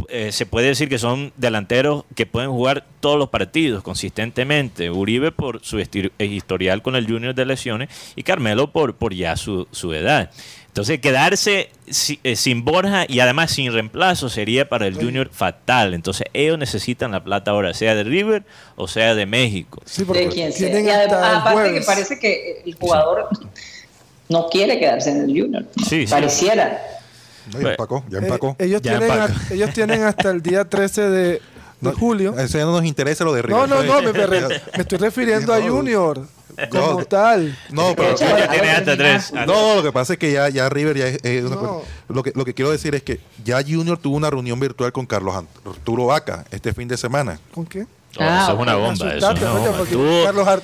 eh, se puede decir que son delanteros que pueden jugar todos los partidos consistentemente. Uribe por su historial con el Junior de lesiones y Carmelo por, por ya su, su edad. Entonces quedarse si- eh, sin Borja y además sin reemplazo sería para el Junior fatal. Entonces ellos necesitan la plata ahora, sea de River o sea de México. Sí, porque de quien sea. Y adem- hasta el aparte que parece que el jugador no quiere quedarse en el Junior. Sí, sí. Pareciera. No, ya empacó, ya Eh, empacó. ellos, Ya tienen a- ellos tienen hasta el día 13 de, de No, julio. Eso ya no nos interesa lo de River. No, no, no, me, me me estoy refiriendo a Junior como no. tal. No, pero Ya tiene hasta terminar. tres. No, lo que pasa es que ya, ya River ya es, es una No. cosa- Lo que, lo que quiero decir es que ya Junior tuvo una reunión virtual con Carlos Arturo Vaca este fin de semana. ¿Con qué? Oh, Ah, eso es una bomba. Eso Asustaste, una bomba. porque Tú- Carlos Hart.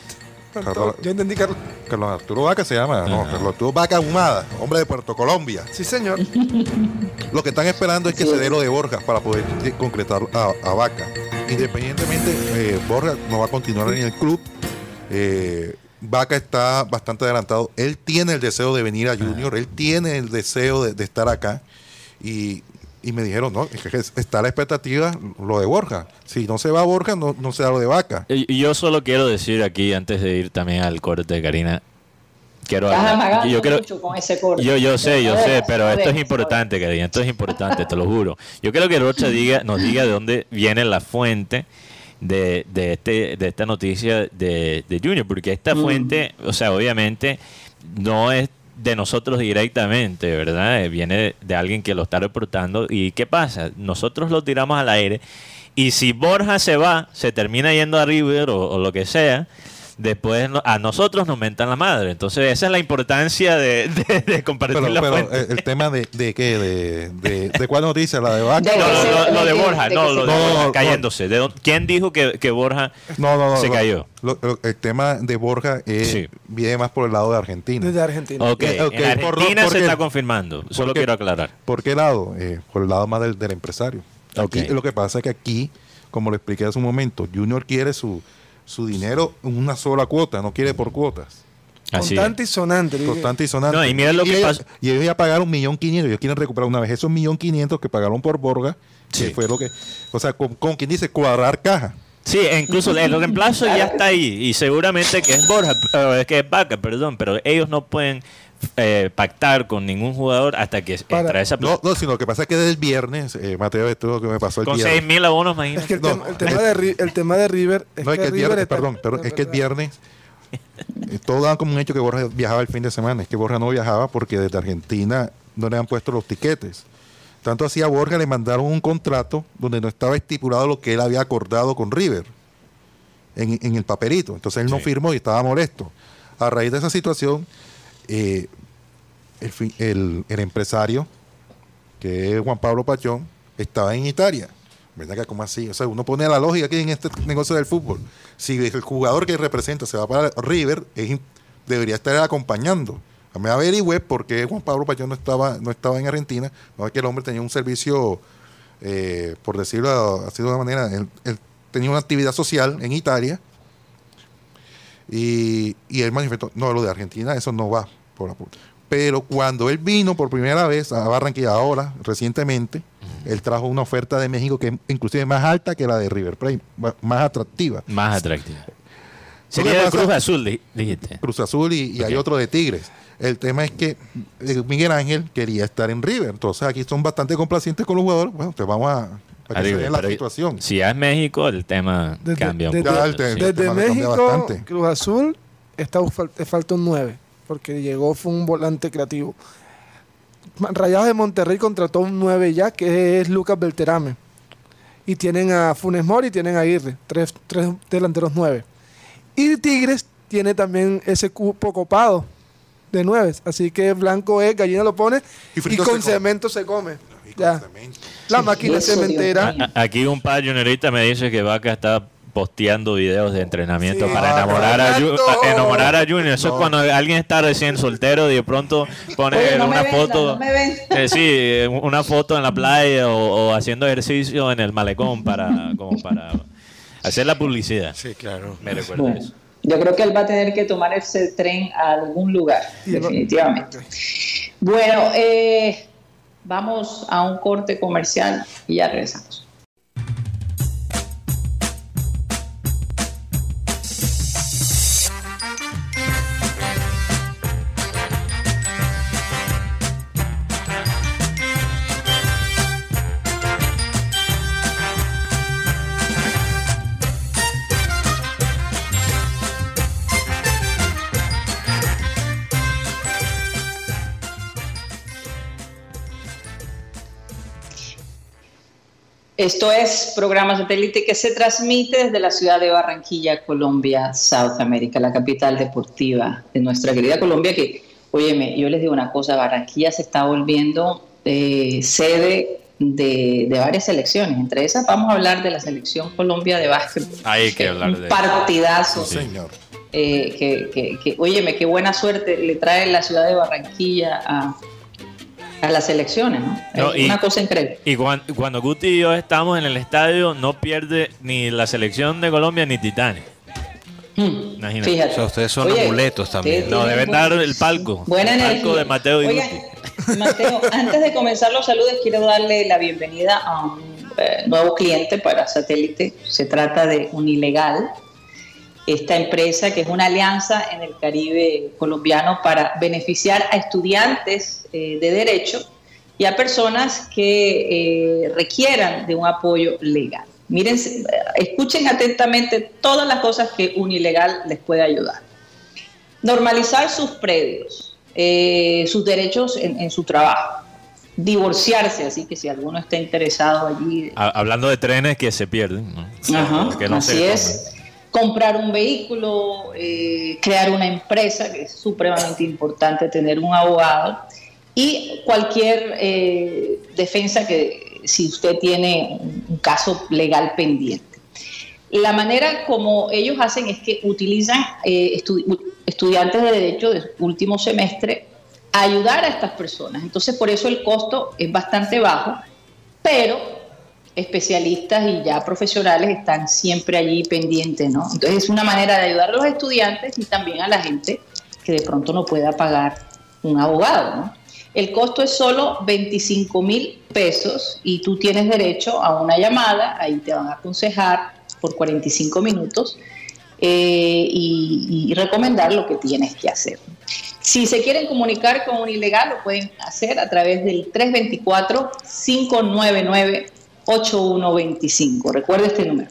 Carlos- Yo entendí Carlos. Carlos Arturo Vaca se llama, no, Carlos Arturo Vaca Humada, hombre de Puerto Colombia. Sí, señor. Lo que están esperando es que Sí. se dé lo de Borja para poder de- concretar a, a Vaca. Independientemente, eh, Borja no va a continuar en el club. Eh, Vaca está bastante adelantado. Él tiene el deseo de venir a Junior, él tiene el deseo de, de estar acá. Y, y me dijeron, no, es que está la expectativa lo de Borja. Si no se va Borja, no, no se da lo de Vaca. Y y yo solo quiero decir aquí, antes de ir también al corte de Karina, quiero Estás hablar- yo quiero, con ese corte. yo, yo sé, yo sé, pero esto es importante, Karina, esto es importante, te lo juro. Yo quiero que Rocha diga, nos diga de dónde viene la fuente de, de, este, de esta noticia de, de Junior, porque esta Mm. fuente, o sea, obviamente no es de nosotros directamente, ¿verdad? Eh, Viene de, de alguien que lo está reportando. ¿Y qué pasa? Nosotros lo tiramos al aire y si Borja se va, se termina yendo a River o, o lo que sea, después no- a nosotros nos mentan la madre. Entonces esa es la importancia de, de- de compartir Pero, la pero, fuente. eh, el tema de, de qué, de, de, de cuál noticia, la de Vaca. No, no, no, lo de Borja, no, lo de. Borja cayéndose. ¿De dónde- ¿Quién dijo que, que Borja No, no, no. se cayó? lo- lo- el tema de Borja eh, Sí. viene más por el lado de Argentina. Desde Argentina. Ok, Eh, ok, en por- Argentina ¿por se qué? está confirmando. Solo qué? quiero aclarar. ¿Por qué lado? Eh, por el lado más del, del empresario. Aquí. Lo que pasa es que aquí, como lo expliqué hace un momento, Junior quiere su, su dinero en una sola cuota, no quiere por cuotas. Así es. Constante y sonante. Constante y sonante. No, y mira lo que ellos, pasó. y ellos ya pagaron un millón quinientos, ellos quieren recuperar una vez esos millón quinientos que pagaron por Borga, Sí. que fue lo que, o sea, con, con quien dice cuadrar caja. Sí, e incluso el reemplazo ya está ahí y seguramente que es Borja, eh, que es Vaca, perdón, pero ellos no pueden eh, pactar con ningún jugador hasta que Para- entra esa No, no, sino lo que pasa es que desde el viernes, eh, Mateo, esto es lo que me pasó el con viernes. 6 mil abonos, Es imagínate. que el, No, tema, el, tema de, Ri- el tema de River es No, es que que el viernes, está- perdón, perdón, es que el viernes eh, todo daban como un hecho que Borja viajaba el fin de semana. Es que Borja no viajaba porque desde Argentina no le han puesto los tiquetes. Tanto así a Borja le mandaron un contrato donde no estaba estipulado lo que él había acordado con River en, en el papelito. Entonces él no Sí. firmó y estaba molesto. A raíz de esa situación, eh, el, empresario, que es Juan Pablo Pachón, estaba en Italia. ¿Verdad que como así? O sea, uno pone la lógica aquí en este negocio del fútbol. Si el jugador que representa se va para River, debería estar acompañando. A mí averigüé por qué Juan Pablo Pachón no estaba, no estaba en Argentina. No es que el hombre tenía un servicio, eh, por decirlo así de una manera, tenía una actividad social en Italia. Y, y él manifestó, no, lo de Argentina, eso no va por la puta. Pero cuando él vino por primera vez a Barranquilla ahora, recientemente, él trajo una oferta de México que es inclusive más alta que la de River Plate, más atractiva. Más atractiva. Sería de Cruz Azul, di- dijiste. Cruz Azul y, y hay otro de Tigres. El tema es que eh, Miguel Ángel quería estar en River. Entonces aquí son bastante complacientes con los jugadores. Bueno, te vamos a, a que se la situación. Si ya es México, el tema Desde- cambia un desde- poco. Sí. Desde México. Cruz Azul, está, falta un 9, porque llegó, fue un volante creativo. Rayados de Monterrey contrató un 9 ya, que es Lucas Belterame. Y tienen a Funes Mori y tienen a Aguirre, tres, tres delanteros 9. Y Tigres tiene también ese cupo copado de 9. Así que blanco es, gallina lo pone Y con se come. cemento se come. Y con Ya. cemento. La máquina cementera. Aquí un par juniorita me dice que Vaca está posteando videos de entrenamiento Sí. para Ah, enamorar a, enamorar a Junior. Eso No. es cuando alguien está recién soltero y de pronto pone Oye, no me una vendan, foto. no me vendan. Eh, sí, una foto en la playa o, o haciendo ejercicio en el malecón para, como para hacer la publicidad. Sí, claro. Me recuerda Bueno, eso. yo creo que él va a tener que tomar ese tren a algún lugar, definitivamente. Bueno, eh, vamos a un corte comercial y ya regresamos. Esto es programa satélite que se transmite desde la ciudad de Barranquilla, Colombia, South America, la capital deportiva de nuestra querida Colombia. Que, óyeme, yo les digo una cosa: Barranquilla se está volviendo eh, sede de, de varias selecciones. Entre esas, vamos a hablar de la selección Colombia de básquetbol. Hay que hablar de partidazo. Sí, señor. eh, que, que, que, óyeme, qué buena suerte le trae la ciudad de Barranquilla a, a las selecciones, ¿no? No, es y- una cosa increíble. Y cuan- cuando Guti y yo estamos en el estadio, no pierde ni la selección de Colombia ni Titanes. Hmm, Imagínate. Fíjate. O sea, ustedes son amuletos también. No, deben dar el palco. Buena El energía. palco de Mateo y Oigan, Mateo, antes de comenzar los saludos, quiero darle la bienvenida a un eh, nuevo cliente para Satélite. Se trata de Unilegal, esta empresa que es una alianza en el Caribe colombiano para beneficiar a estudiantes eh, de derecho y a personas que eh, requieran de un apoyo legal. Miren, escuchen atentamente todas las cosas que Unilegal les puede ayudar. Normalizar sus predios, eh, sus derechos en, en su trabajo, divorciarse, así que si alguno está interesado allí, Ha- Hablando de trenes que se pierden. ¿no? Ajá, Que no se así es. Comprar un vehículo, eh, crear una empresa, que es supremamente importante tener un abogado, y cualquier eh, defensa que si usted tiene un, caso legal pendiente. La manera como ellos hacen es que utilizan eh, estu- estudiantes de derecho de último semestre a ayudar a estas personas. Entonces, por eso el costo es bastante bajo, pero especialistas y ya profesionales están siempre allí pendientes, ¿no? Entonces es una manera de ayudar a los estudiantes y también a la gente que de pronto no pueda pagar un abogado, ¿no? El costo es solo 25 mil pesos y tú tienes derecho a una llamada, ahí te van a aconsejar por 45 minutos eh, y, y recomendar lo que tienes que hacer. Si se quieren comunicar con un ilegal, lo pueden hacer a través del 324-599-8125. Recuerde este número.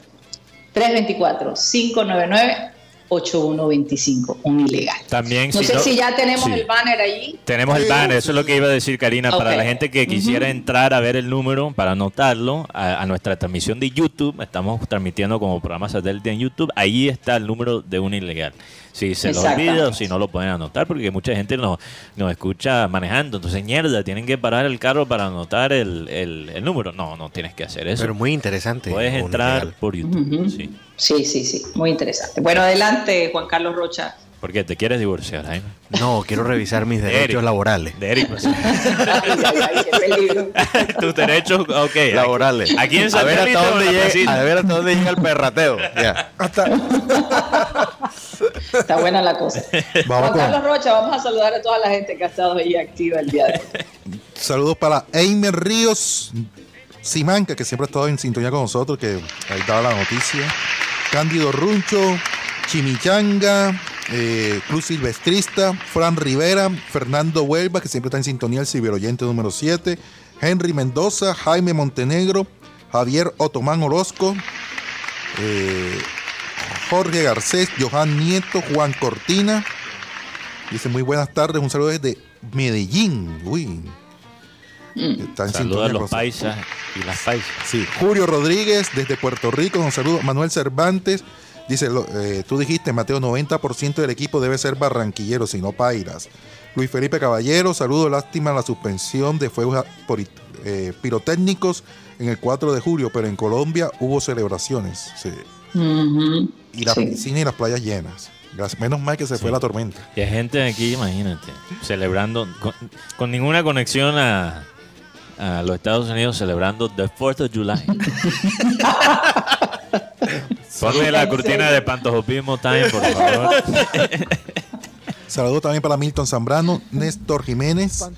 324-599-8125. Un ilegal. También, No si sé no- si ya tenemos sí. el banner allí. Tenemos el banner, eso es lo que iba a decir Karina, para la gente que quisiera entrar a ver el número, para anotarlo, a, a nuestra transmisión de YouTube, estamos transmitiendo como programa satélite en YouTube, ahí está el número de un ilegal. Si se lo olvida o si no lo pueden anotar, porque mucha gente nos, nos escucha manejando, entonces mierda, tienen que parar el carro para anotar el, el- el número. No, no tienes que hacer eso. Pero muy interesante. Puedes entrar legal. por YouTube, sí. Sí, sí, sí. Muy interesante. Bueno, adelante, Juan Carlos Rocha. ¿Por qué? ¿Te quieres divorciar, Jaime? No, quiero revisar mis derechos Eric. laborales. De Eric, pues. Ay, ay, ay, qué peligro. Tus derechos, ok. Laborales. Aquí en a ver hasta dónde llega, a ver hasta dónde llega el perrateo. Ya. Está buena la cosa. Vamos Juan con- Carlos Rocha, vamos a saludar a toda la gente que ha estado ahí activa el día de hoy. Saludos para Eimer Ríos Simanca, que siempre ha estado en sintonía con nosotros, que ahí daba la noticia. Cándido Runcho, Chimichanga, eh, Cruz Silvestrista, Fran Rivera, Fernando Huelva, que siempre está en sintonía, el ciberoyente número 7, Henry Mendoza, Jaime Montenegro, Javier Otomán Orozco, eh, Jorge Garcés, Johan Nieto, Juan Cortina. Dice muy buenas tardes, un saludo desde Medellín. Uy, Está en Saludos a los con- paisas y las paisas. Sí, Julio Rodríguez desde Puerto Rico, un saludo. Manuel Cervantes dice, eh, tú dijiste, Mateo, 90% del equipo debe ser barranquillero, si no pairas. Luis Felipe Caballero, saludo, lástima la suspensión de fuegos por- eh, pirotécnicos en el 4 de julio, pero en Colombia hubo celebraciones. Sí. Y la Sí. piscina y las playas llenas. Menos mal que se fue la tormenta. Y hay gente aquí, imagínate, celebrando, con, con ninguna conexión a, a los Estados Unidos, celebrando the 4th of July. Ponme la ¿En cortina serio? de Pantojopismo Time, por favor. Saludos también para Milton Zambrano, Néstor Jiménez.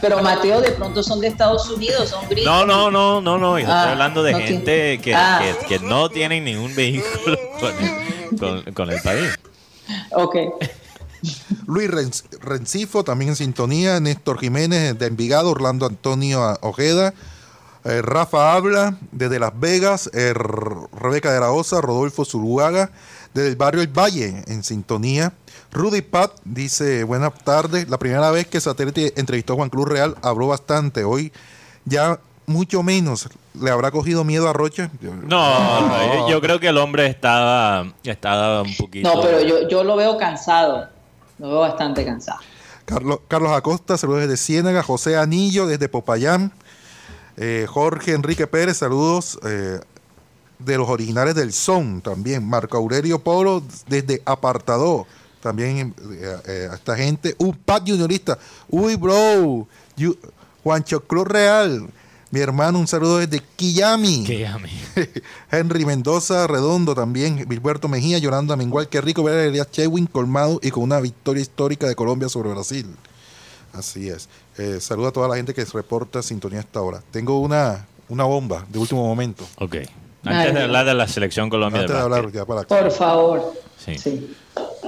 Pero Mateo, de pronto son de Estados Unidos, son gringos. No, no, no, no, no. Yo Ah, estoy hablando de no gente que, Ah. que- que no tienen ningún vehículo con el, con- con el país. Ok. Luis Rencifo también en sintonía, Néstor Jiménez de Envigado, Orlando Antonio Ojeda, eh, Rafa Habla desde Las Vegas, eh, Rebeca de la Osa, Rodolfo Zuluaga desde el barrio El Valle en sintonía. Rudy Pat dice, buenas tardes, la primera vez que Satélite entrevistó a Juan Cruz Real habló bastante, hoy ya mucho menos, ¿le habrá cogido miedo a Rocha? No, no, yo, yo creo que el hombre estaba, estaba un poquito. No, pero yo, yo lo veo cansado. Lo veo bastante cansado. Carlos, Carlos Acosta, saludos desde Ciénaga. José Anillo desde Popayán. Eh, Jorge Enrique Pérez, saludos eh, de los originales del Son también. Marco Aurelio Polo desde Apartado. También eh, eh, a esta gente. Un Pat Juniorista. Uy, bro. Juancho Cruz Real. Mi hermano, un saludo desde Quillami. Que llame. Henry Mendoza, Redondo también, Gilberto Mejía, Yolanda Mengual, qué rico ver a Elias Chewin colmado y con una victoria histórica de Colombia sobre Brasil. Así es. Eh, saludo a toda la gente que se reporta sintonía a esta hora. Tengo una, una bomba de último momento. Ok. Antes de hablar de la selección Colombia Antes de hablar, ya para, Por favor. Sí. Sí.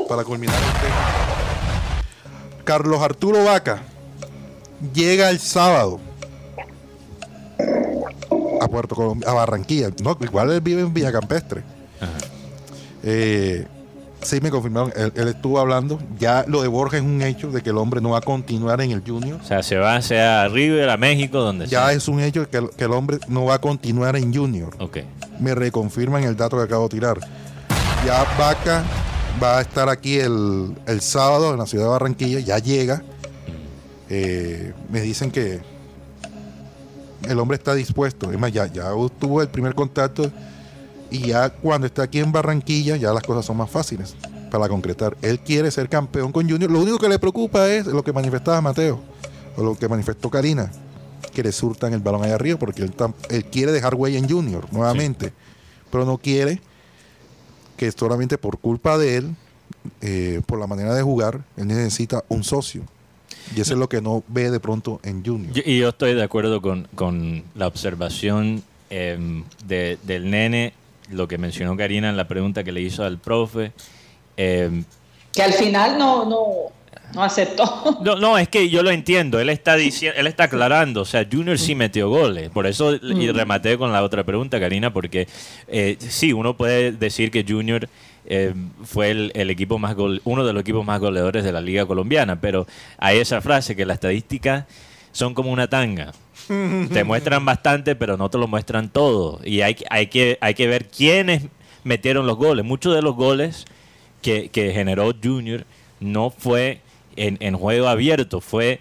para culminar el tema. Carlos Arturo Vaca llega el sábado a Puerto Colombia, a Barranquilla. No, igual él vive en Villacampestre. Ajá. Eh, sí, me confirmaron. Él, él estuvo hablando. Ya lo de Borja es un hecho de que el hombre no va a continuar en el Junior. O sea, se va sea a River, a México, donde Ya sea. es un hecho que el, que el hombre no va a continuar en Junior. Ok. Me reconfirman el dato que acabo de tirar. Ya Vaca va a estar aquí el, el sábado en la ciudad de Barranquilla. Ya llega. Eh, me dicen que el hombre está dispuesto. Es más, ya, ya tuvo el primer contacto. Y ya cuando está aquí en Barranquilla, ya las cosas son más fáciles para concretar. Él quiere ser campeón con Junior. Lo único que le preocupa es lo que manifestaba Mateo, o lo que manifestó Karina, que le surtan el balón allá arriba, porque él, él quiere dejar huella en Junior nuevamente, pero no quiere que solamente por culpa de él, eh, por la manera de jugar, él necesita un socio. Y eso es lo que no ve de pronto en Junior. Yo- y yo estoy de acuerdo con, con la observación em, de- del nene, lo que mencionó Karina en la pregunta que le hizo al profe. Em, Que al final no, no, no aceptó. no, no, es que yo lo entiendo. Él está diciendo, él está aclarando. O sea, Junior sí metió goles. Por eso y rematé con la otra pregunta, Karina, porque eh, sí, uno puede decir que Junior eh, fue el, el equipo más gol, uno de los equipos más goleadores de la liga colombiana, pero hay esa frase que las estadísticas son como una tanga. Te muestran bastante, pero no te lo muestran todo. Y hay, hay, que, hay que ver quiénes metieron los goles. Muchos de los goles que, generó Junior no fue en, en juego abierto, fue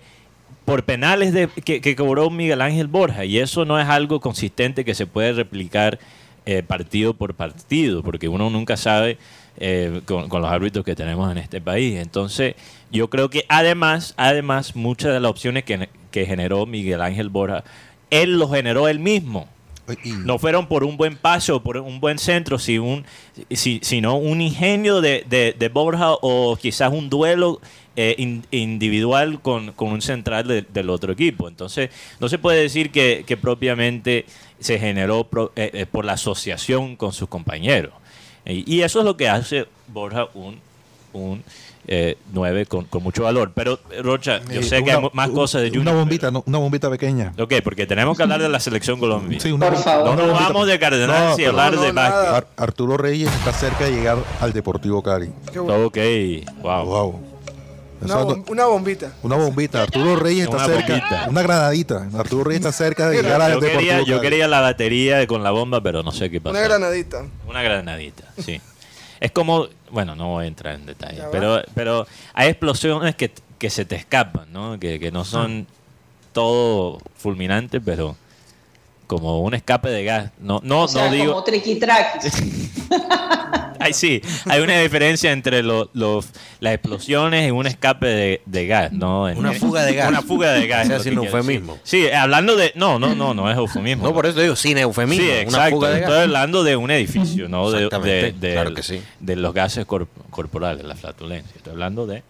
por penales de, que, cobró Miguel Ángel Borja. Y eso no es algo consistente que se puede replicar eh, partido por partido, porque uno nunca sabe eh, con los árbitros que tenemos en este país. Entonces, yo creo que además, además, muchas de las opciones que, que generó Miguel Ángel Borja, él lo generó él mismo. No fueron por un buen pase o por un buen centro, si un, si- sino un ingenio de, de- de Borja o quizás un duelo eh, in- individual con, con un central de- del otro equipo. Entonces, no se puede decir que, que propiamente se generó pro- eh, eh, por la asociación con sus compañeros. Y, y eso es lo que hace Borja un, un 9 con, con mucho valor. Pero, Rocha, yo Eh, sé que hay más cosas de Junior. Una bombita, no, una bombita pequeña. Ok, porque tenemos que hablar de la selección Colombia. Sí, una Por favor. No nos bombita- vamos de Cardenal No, sin pero- hablar no, de. Ar- Arturo Reyes está cerca de llegar al Deportivo Cali. Qué bueno. Ok, wow. Wow. Una, bom- una bombita. Una bombita. Arturo Reyes está Una cerca. bombita. Una granadita. Arturo Reyes está cerca de llegar al Yo quería, Deportivo yo quería la batería con la bomba, pero no sé qué pasó. Una granadita. Una granadita, sí. Es como, bueno, no voy a entrar en detalle, pero, pero hay explosiones que, que se te escapan, ¿no? Que, que no son todo fulminantes, pero como un escape de gas. No, no, O sea, no digo. como triqui-traqui. Ay, sí, hay una diferencia entre lo- los- las explosiones y un escape de, de gas, ¿no? En- Una fuga de gas. Una fuga de gas. Es sin eufemismo. Sí, hablando de. No, no, no, no es eufemismo. No, por eso digo, sin eufemismo. Sí, una exacto. fuga de Estoy hablando de un edificio, no de, de, Exactamente, de- claro que sí. de los gases cor- corporales, la flatulencia. Estoy hablando de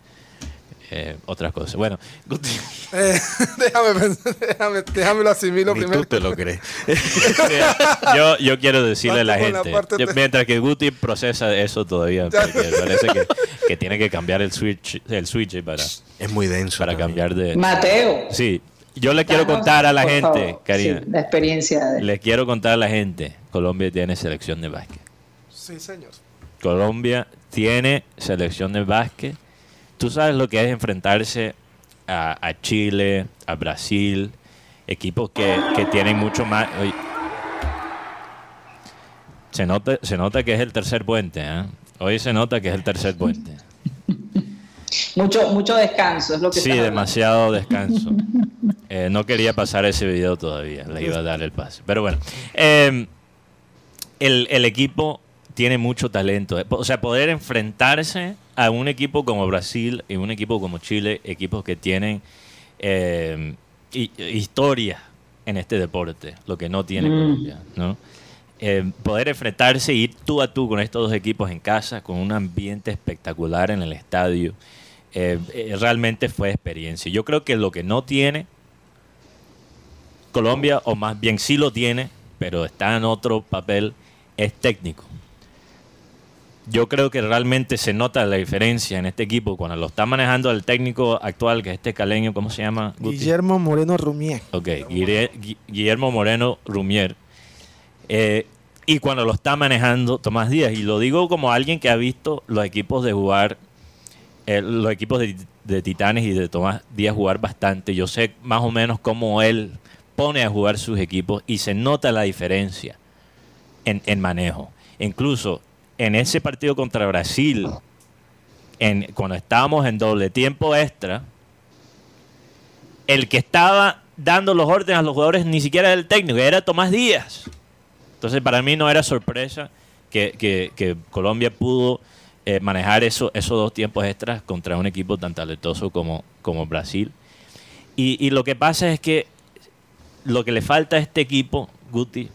eh, otras cosas. Bueno, Guti, Eh, déjame pensar, déjame, déjame lo asimilo Ni primero. tú te lo crees. yo, yo quiero decirle a la gente, yo- mientras que Guti procesa eso todavía, porque parece que, que tiene que cambiar el switch, el switch para, Es muy denso. para también. cambiar de... Mateo. Sí, yo le quiero contar a la gente, favor, Karina, sí, la experiencia de les quiero contar a la gente, Colombia tiene selección de básquet. Sí, señor. Colombia tiene selección de básquet. Tú sabes lo que es enfrentarse a, a Chile, a Brasil, equipos que, que tienen mucho más... Oye, se, nota, se nota que es el tercer puente, ¿eh? Hoy se nota que es el tercer puente. mucho, mucho descanso, es lo que Sí, demasiado descanso. Eh, no quería pasar ese video todavía, le iba a dar el pase. Pero bueno, eh, el, el equipo tiene mucho talento. O sea, poder enfrentarse a un equipo como Brasil y un equipo como Chile, equipos que tienen eh, hi- historia en este deporte, lo que no tiene Mm. Colombia, ¿no? Eh, poder enfrentarse, ir tú a tú con estos dos equipos en casa, con un ambiente espectacular en el estadio, eh, eh, realmente fue experiencia. Yo creo que lo que no tiene Colombia, o más bien sí lo tiene, pero está en otro papel, es técnico. Yo creo que realmente se nota la diferencia en este equipo cuando lo está manejando el técnico actual, que es este caleño, ¿cómo se llama? Guti? Guillermo Moreno Rumier. Ok, Guillermo Moreno Rumier. Eh, y cuando lo está manejando Tomás Díaz, y lo digo como alguien que ha visto los equipos de jugar, eh, los equipos de, de Titanes y de Tomás Díaz jugar bastante. Yo sé más o menos cómo él pone a jugar sus equipos y se nota la diferencia en, en manejo. Incluso en ese partido contra Brasil, cuando estábamos en doble tiempo extra, el que estaba dando los órdenes a los jugadores ni siquiera era el técnico, era Tomás Díaz. Entonces, para mí no era sorpresa que, Colombia pudo eh, manejar eso, esos dos tiempos extras contra un equipo tan talentoso como, Brasil. Y lo que pasa es que lo que le falta a este equipo, Guti,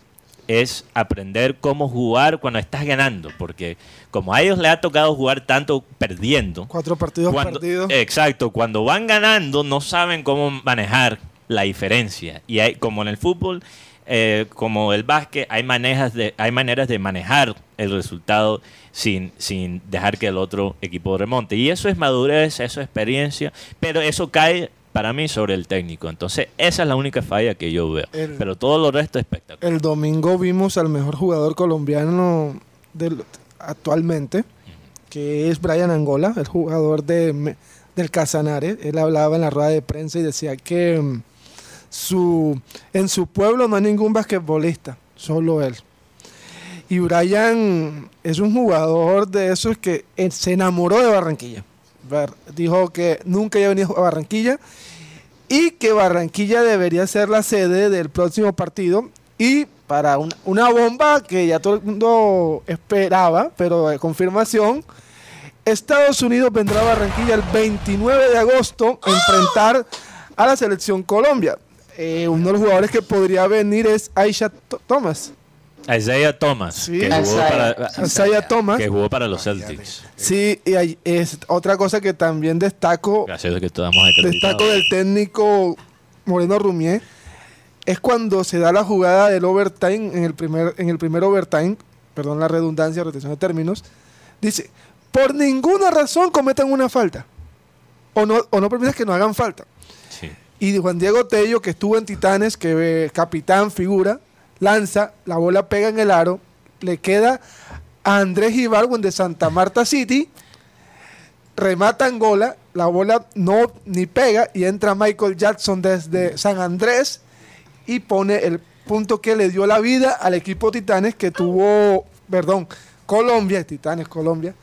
es aprender cómo jugar cuando estás ganando. Porque como a ellos les ha tocado jugar tanto perdiendo, Cuatro partidos cuando- perdidos. Exacto, cuando van ganando no saben cómo manejar la diferencia. Y hay, como en el fútbol, eh, como el básquet, hay, maneras de, hay maneras de manejar el resultado sin, sin dejar que el otro equipo remonte. Y eso es madurez, eso es experiencia, pero eso cae para mí sobre el técnico. Entonces, esa es la única falla que yo veo. El- pero todo lo resto es espectacular. El domingo vimos al mejor jugador colombiano del, actualmente, que es Brian Angola, el jugador de, del Casanare. Él hablaba en la rueda de prensa y decía que mm, su, en su pueblo no hay ningún basquetbolista, solo él. Y Brian es un jugador de esos que eh, se enamoró de Barranquilla. Dijo que nunca había venido a Barranquilla y que Barranquilla debería ser la sede del próximo partido y para un- una bomba que ya todo el mundo esperaba, pero de confirmación, Estados Unidos vendrá a Barranquilla el 29 de agosto a enfrentar a la selección Colombia. Eh, uno de los jugadores que podría venir es Aisha Th- Thomas. Isaiah Thomas, Sí. que, jugó Isaiah. para, Isaiah Thomas. que jugó para los Celtics. Sí, y hay- es otra cosa que también destaco Gracias a que destaco del técnico Moreno Rumier es cuando se da la jugada del overtime en el primer en el primer overtime, perdón la redundancia, rotación de términos, dice, por ninguna razón cometan una falta. O no o no permitas que no hagan falta. Sí. Y Juan Diego Tello, que estuvo en Titanes, que eh, capitán, figura, lanza, la bola pega en el aro, le queda a Andrés Ibargüen de Santa Marta City, remata Angola, la bola no ni pega y entra Michael Jackson desde San Andrés y pone el punto que le dio la vida al equipo Titanes que tuvo, perdón, Colombia, Titanes, Colombia,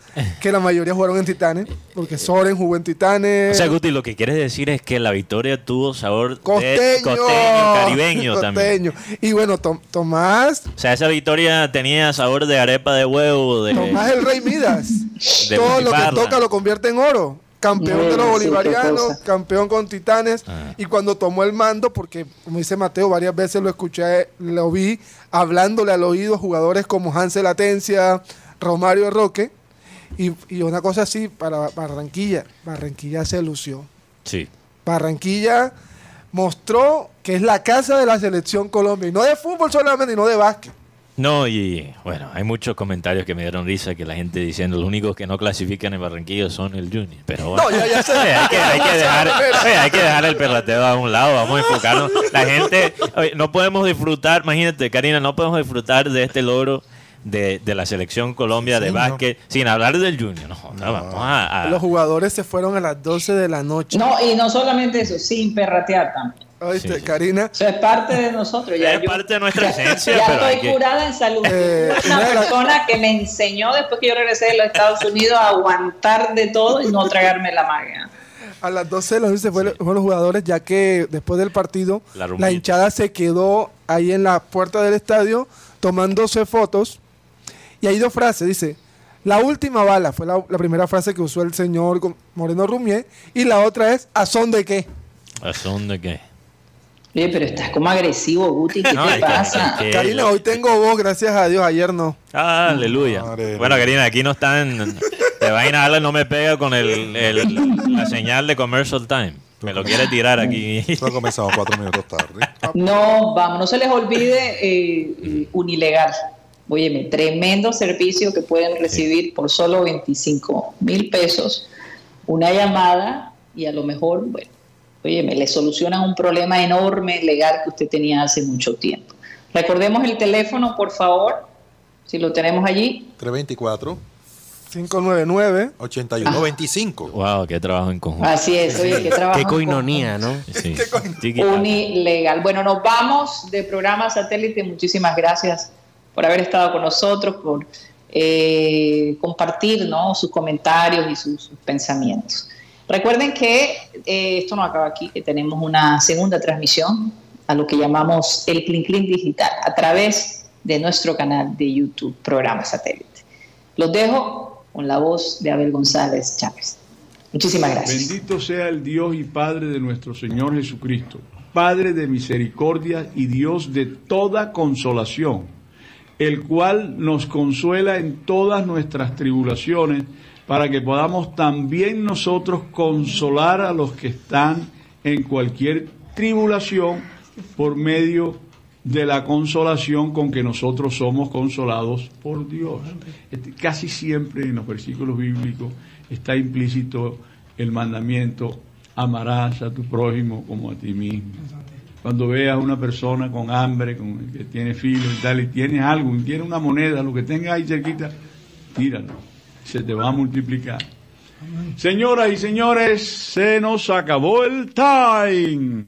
que la mayoría jugaron en Titanes, porque Soren jugó en O Titanes. sea, Guti, lo que quieres decir es que la victoria tuvo sabor de costeño, costeño, caribeño también. Y bueno, Tom- Tomás, O sea, esa victoria tenía sabor de arepa de huevo, de... Tomás el Rey Midas. Todo lo que toca lo convierte en oro. Campeón de los bolivarianos, campeón con Titanes. Ah. Y cuando tomó el mando, porque como dice Mateo, varias veces lo escuché, lo vi hablándole al oído a jugadores como Hansel Atencia, Romario Roque. Y, y una cosa así, para Barranquilla, Barranquilla se lució. Sí. Barranquilla mostró que es la casa de la selección Colombia. Y no de fútbol solamente, y no de básquet. No, y bueno, hay muchos comentarios que me dieron risa que la gente diciendo los únicos que no clasifican en Barranquilla son el Junior. Pero bueno, No, ya- ya sé. Oye, hay, que, hay que dejar, oye, hay que dejar el perrateo a un lado, vamos a enfocarnos. La gente, oye, no podemos disfrutar, imagínate, Karina, no podemos disfrutar de este logro de, de la selección Colombia de no. básquet sin hablar del Junior. No, no, vamos a, a- Los jugadores se fueron a las 12 de la noche. No, y no solamente eso, sin perratear también. ¿Oíste, Sí, sí. Karina? Eso es parte de nosotros. Ya Es yo- parte de nuestra esencia, Ya pero estoy que- curada en salud. Eh, una persona que me enseñó después que yo regresé de los Estados Unidos a aguantar de todo y no tragarme la magia. A las 12 de la noche se fueron, los jugadores, ya que después del partido, La hinchada se quedó ahí en la puerta del estadio tomándose fotos. Y hay dos frases, dice, la última bala, fue la, la primera frase que usó el señor Moreno Rumier, y la otra es, ¿a son de qué? ¿A son de qué? Oye, pero estás como agresivo, Guti, ¿qué No, te que- pasa? que- Karina, hoy tengo voz, gracias a Dios, ayer no. Ah, aleluya. Madre Bueno. Karina, aquí no están. De vaina Alan no me pega con el, el- la señal de commercial time. Me lo quiere tirar aquí. Solo comenzamos cuatro minutos tarde. No, vamos, no se les olvide eh, eh, Unilegal. Óyeme, tremendo servicio que pueden recibir por solo 25 mil pesos. Una llamada y a lo mejor, bueno, óyeme, le solucionan un problema enorme legal que usted tenía hace mucho tiempo. Recordemos el teléfono, por favor, si lo tenemos allí. 324 599. 8125. Wow, qué trabajo en conjunto. Así es, oye, que trabajo. Qué coinonía, ¿no? Sí. ¿Qué Unilegal. Bueno, nos vamos de programa satélite. Muchísimas gracias por haber estado con nosotros, por eh, compartir ¿no? sus comentarios y sus, sus pensamientos. Recuerden que eh, esto no acaba aquí, que tenemos una segunda transmisión a lo que llamamos el Clean Clean Digital a través de nuestro canal de YouTube, programa satélite. Los dejo con la voz de Abel González Chávez. Muchísimas gracias. Bendito sea el Dios y Padre de nuestro Señor Jesucristo, Padre de misericordia y Dios de toda consolación, el cual nos consuela en todas nuestras tribulaciones, para que podamos también nosotros consolar a los que están en cualquier tribulación por medio de la consolación con que nosotros somos consolados por Dios. Este, Casi siempre en los versículos bíblicos está implícito el mandamiento, amarás a tu prójimo como a ti mismo. Cuando veas a una persona con hambre, con, que tiene filo y tal, y tienes algo, y tiene una moneda, lo que tengas ahí cerquita, tíralo, se te va a multiplicar. Señoras y señores, se nos acabó el time.